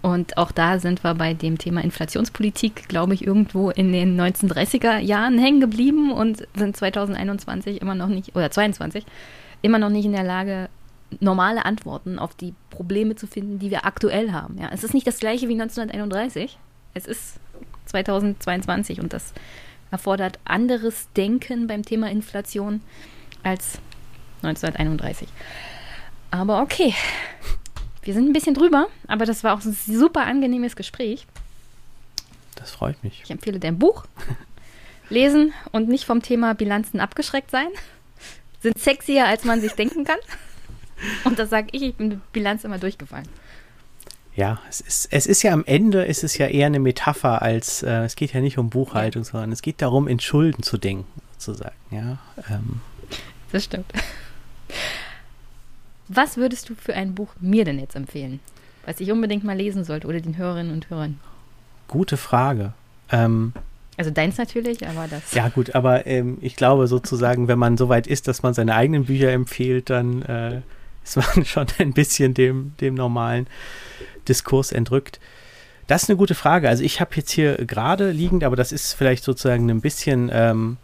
Und auch da sind wir bei dem Thema Inflationspolitik, glaube ich, irgendwo in den 1930er Jahren hängen geblieben und sind 2021 immer noch nicht, oder 22, immer noch nicht in der Lage, normale Antworten auf die Probleme zu finden, die wir aktuell haben. Ja, es ist nicht das gleiche wie 1931, es ist 2022 und das erfordert anderes Denken beim Thema Inflation als 1931. Aber okay, wir sind ein bisschen drüber, aber das war auch ein super angenehmes Gespräch. Das freut mich. Ich empfehle dein Buch. <laughs> Lesen und nicht vom Thema Bilanzen abgeschreckt sein. Sind sexier, als man sich denken kann. Und das sage ich, ich bin mit Bilanz immer durchgefallen. Ja, es ist, es ist ja am Ende, ist es ja eher eine Metapher als, äh, es geht ja nicht um Buchhaltung, sondern es geht darum, in Schulden zu denken, sozusagen. Ja, ähm. Das stimmt. Was würdest du für ein Buch mir denn jetzt empfehlen, was ich unbedingt mal lesen sollte oder den Hörerinnen und Hörern? Gute Frage. Ähm, also deins natürlich, aber das. Ja, gut, aber ähm, ich glaube sozusagen, wenn man so weit ist, dass man seine eigenen Bücher empfiehlt, dann äh, ist man <laughs> schon ein bisschen dem, dem normalen Diskurs entrückt. Das ist eine gute Frage. Also ich habe jetzt hier gerade liegend, aber das ist vielleicht sozusagen ein bisschen ähm,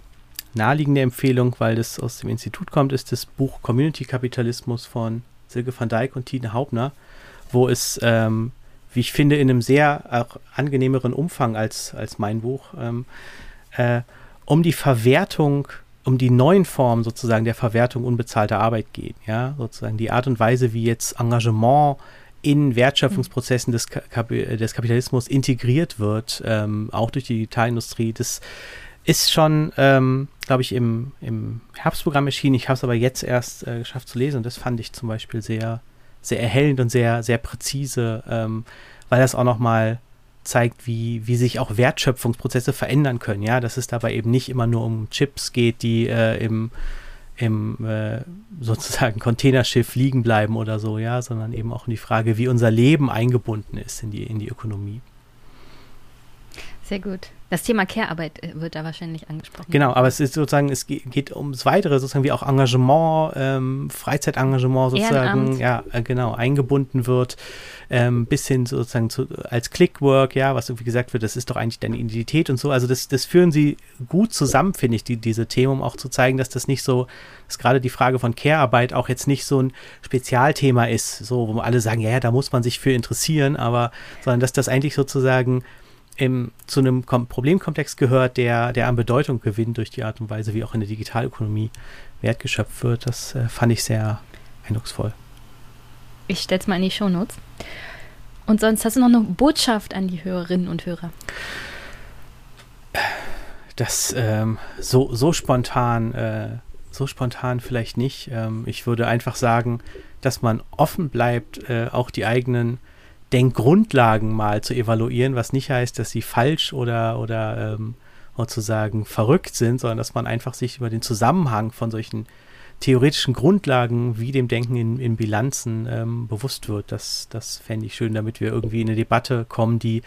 naheliegende Empfehlung, weil das aus dem Institut kommt, ist das Buch Community Kapitalismus von Silke van Dijk und Tine Haubner, wo es, ähm, wie ich finde, in einem sehr auch angenehmeren Umfang als, als mein Buch, ähm, äh, um die Verwertung, um die neuen Formen sozusagen der Verwertung unbezahlter Arbeit geht. Ja, sozusagen die Art und Weise, wie jetzt Engagement in Wertschöpfungsprozessen des, Kap des Kapitalismus integriert wird, ähm, auch durch die Digitalindustrie, das ist schon, ähm, glaube ich, im, im Herbstprogramm erschienen. Ich habe es aber jetzt erst äh, geschafft zu lesen und das fand ich zum Beispiel sehr, sehr erhellend und sehr, sehr präzise, ähm, weil das auch nochmal zeigt, wie, wie sich auch Wertschöpfungsprozesse verändern können. Ja, dass es dabei eben nicht immer nur um Chips geht, die äh, im, im äh, sozusagen Containerschiff liegen bleiben oder so, ja, sondern eben auch um die Frage, wie unser Leben eingebunden ist in die, in die Ökonomie. Sehr gut. Das Thema Care-Arbeit äh, wird da wahrscheinlich angesprochen. Genau, aber es ist sozusagen, es geht ums Weitere, sozusagen wie auch Engagement, ähm, Freizeitengagement sozusagen, Ehrenamt. ja, äh, genau, eingebunden wird, ähm, bis hin sozusagen zu, als Clickwork, ja, was irgendwie gesagt wird, das ist doch eigentlich deine Identität und so. Also das, das führen sie gut zusammen, finde ich, die, diese Themen, um auch zu zeigen, dass das nicht so, dass gerade die Frage von Care-Arbeit auch jetzt nicht so ein Spezialthema ist, so, wo alle sagen, ja, ja, da muss man sich für interessieren, aber, sondern dass das eigentlich sozusagen im, zu einem Kom Problemkomplex gehört, der, der an Bedeutung gewinnt durch die Art und Weise, wie auch in der Digitalökonomie Wert geschöpft wird. Das äh, fand ich sehr eindrucksvoll. Ich stelle es mal in die Shownotes. Und sonst hast du noch eine Botschaft an die Hörerinnen und Hörer? Das ähm, so, so spontan, äh, so spontan vielleicht nicht. Ähm, ich würde einfach sagen, dass man offen bleibt, äh, auch die eigenen Denkgrundlagen mal zu evaluieren, was nicht heißt, dass sie falsch oder, oder ähm, sozusagen verrückt sind, sondern dass man einfach sich über den Zusammenhang von solchen theoretischen Grundlagen wie dem Denken in, in Bilanzen ähm, bewusst wird. Das, das fände ich schön, damit wir irgendwie in eine Debatte kommen, die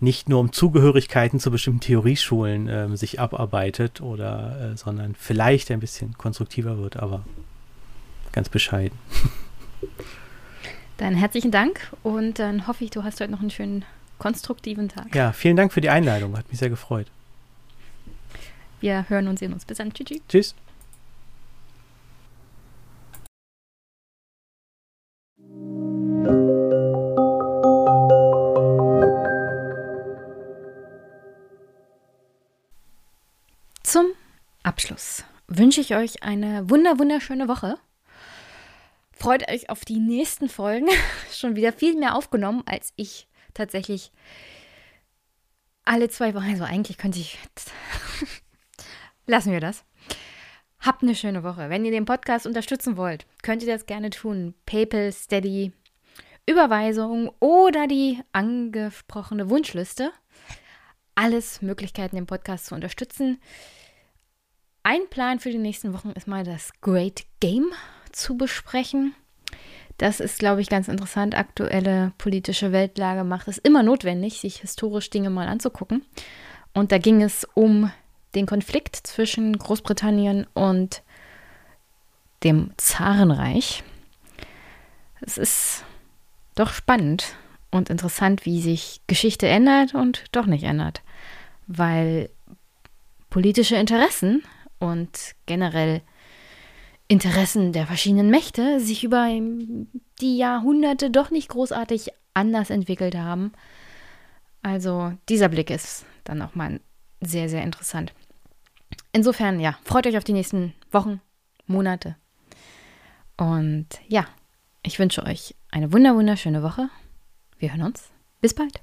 nicht nur um Zugehörigkeiten zu bestimmten Theorieschulen ähm, sich abarbeitet oder äh, sondern vielleicht ein bisschen konstruktiver wird, aber ganz bescheiden. <laughs> Dann herzlichen Dank und dann hoffe ich, du hast heute noch einen schönen konstruktiven Tag. Ja, vielen Dank für die Einladung. Hat mich sehr gefreut. Wir hören und sehen uns. Bis dann. Tschüss. Tschüss. Zum Abschluss wünsche ich euch eine wunder wunderschöne Woche. Freut euch auf die nächsten Folgen. <laughs> Schon wieder viel mehr aufgenommen, als ich tatsächlich alle zwei Wochen. Also eigentlich könnte ich. <laughs> Lassen wir das. Habt eine schöne Woche. Wenn ihr den Podcast unterstützen wollt, könnt ihr das gerne tun. PayPal, Steady, Überweisung oder die angesprochene Wunschliste. Alles Möglichkeiten, den Podcast zu unterstützen. Ein Plan für die nächsten Wochen ist mal das Great Game zu besprechen. Das ist, glaube ich, ganz interessant. Aktuelle politische Weltlage macht es immer notwendig, sich historisch Dinge mal anzugucken. Und da ging es um den Konflikt zwischen Großbritannien und dem Zarenreich. Es ist doch spannend und interessant, wie sich Geschichte ändert und doch nicht ändert, weil politische Interessen und generell Interessen der verschiedenen Mächte sich über die Jahrhunderte doch nicht großartig anders entwickelt haben. Also dieser Blick ist dann auch mal sehr, sehr interessant. Insofern, ja, freut euch auf die nächsten Wochen, Monate. Und ja, ich wünsche euch eine wunder wunderschöne Woche. Wir hören uns. Bis bald.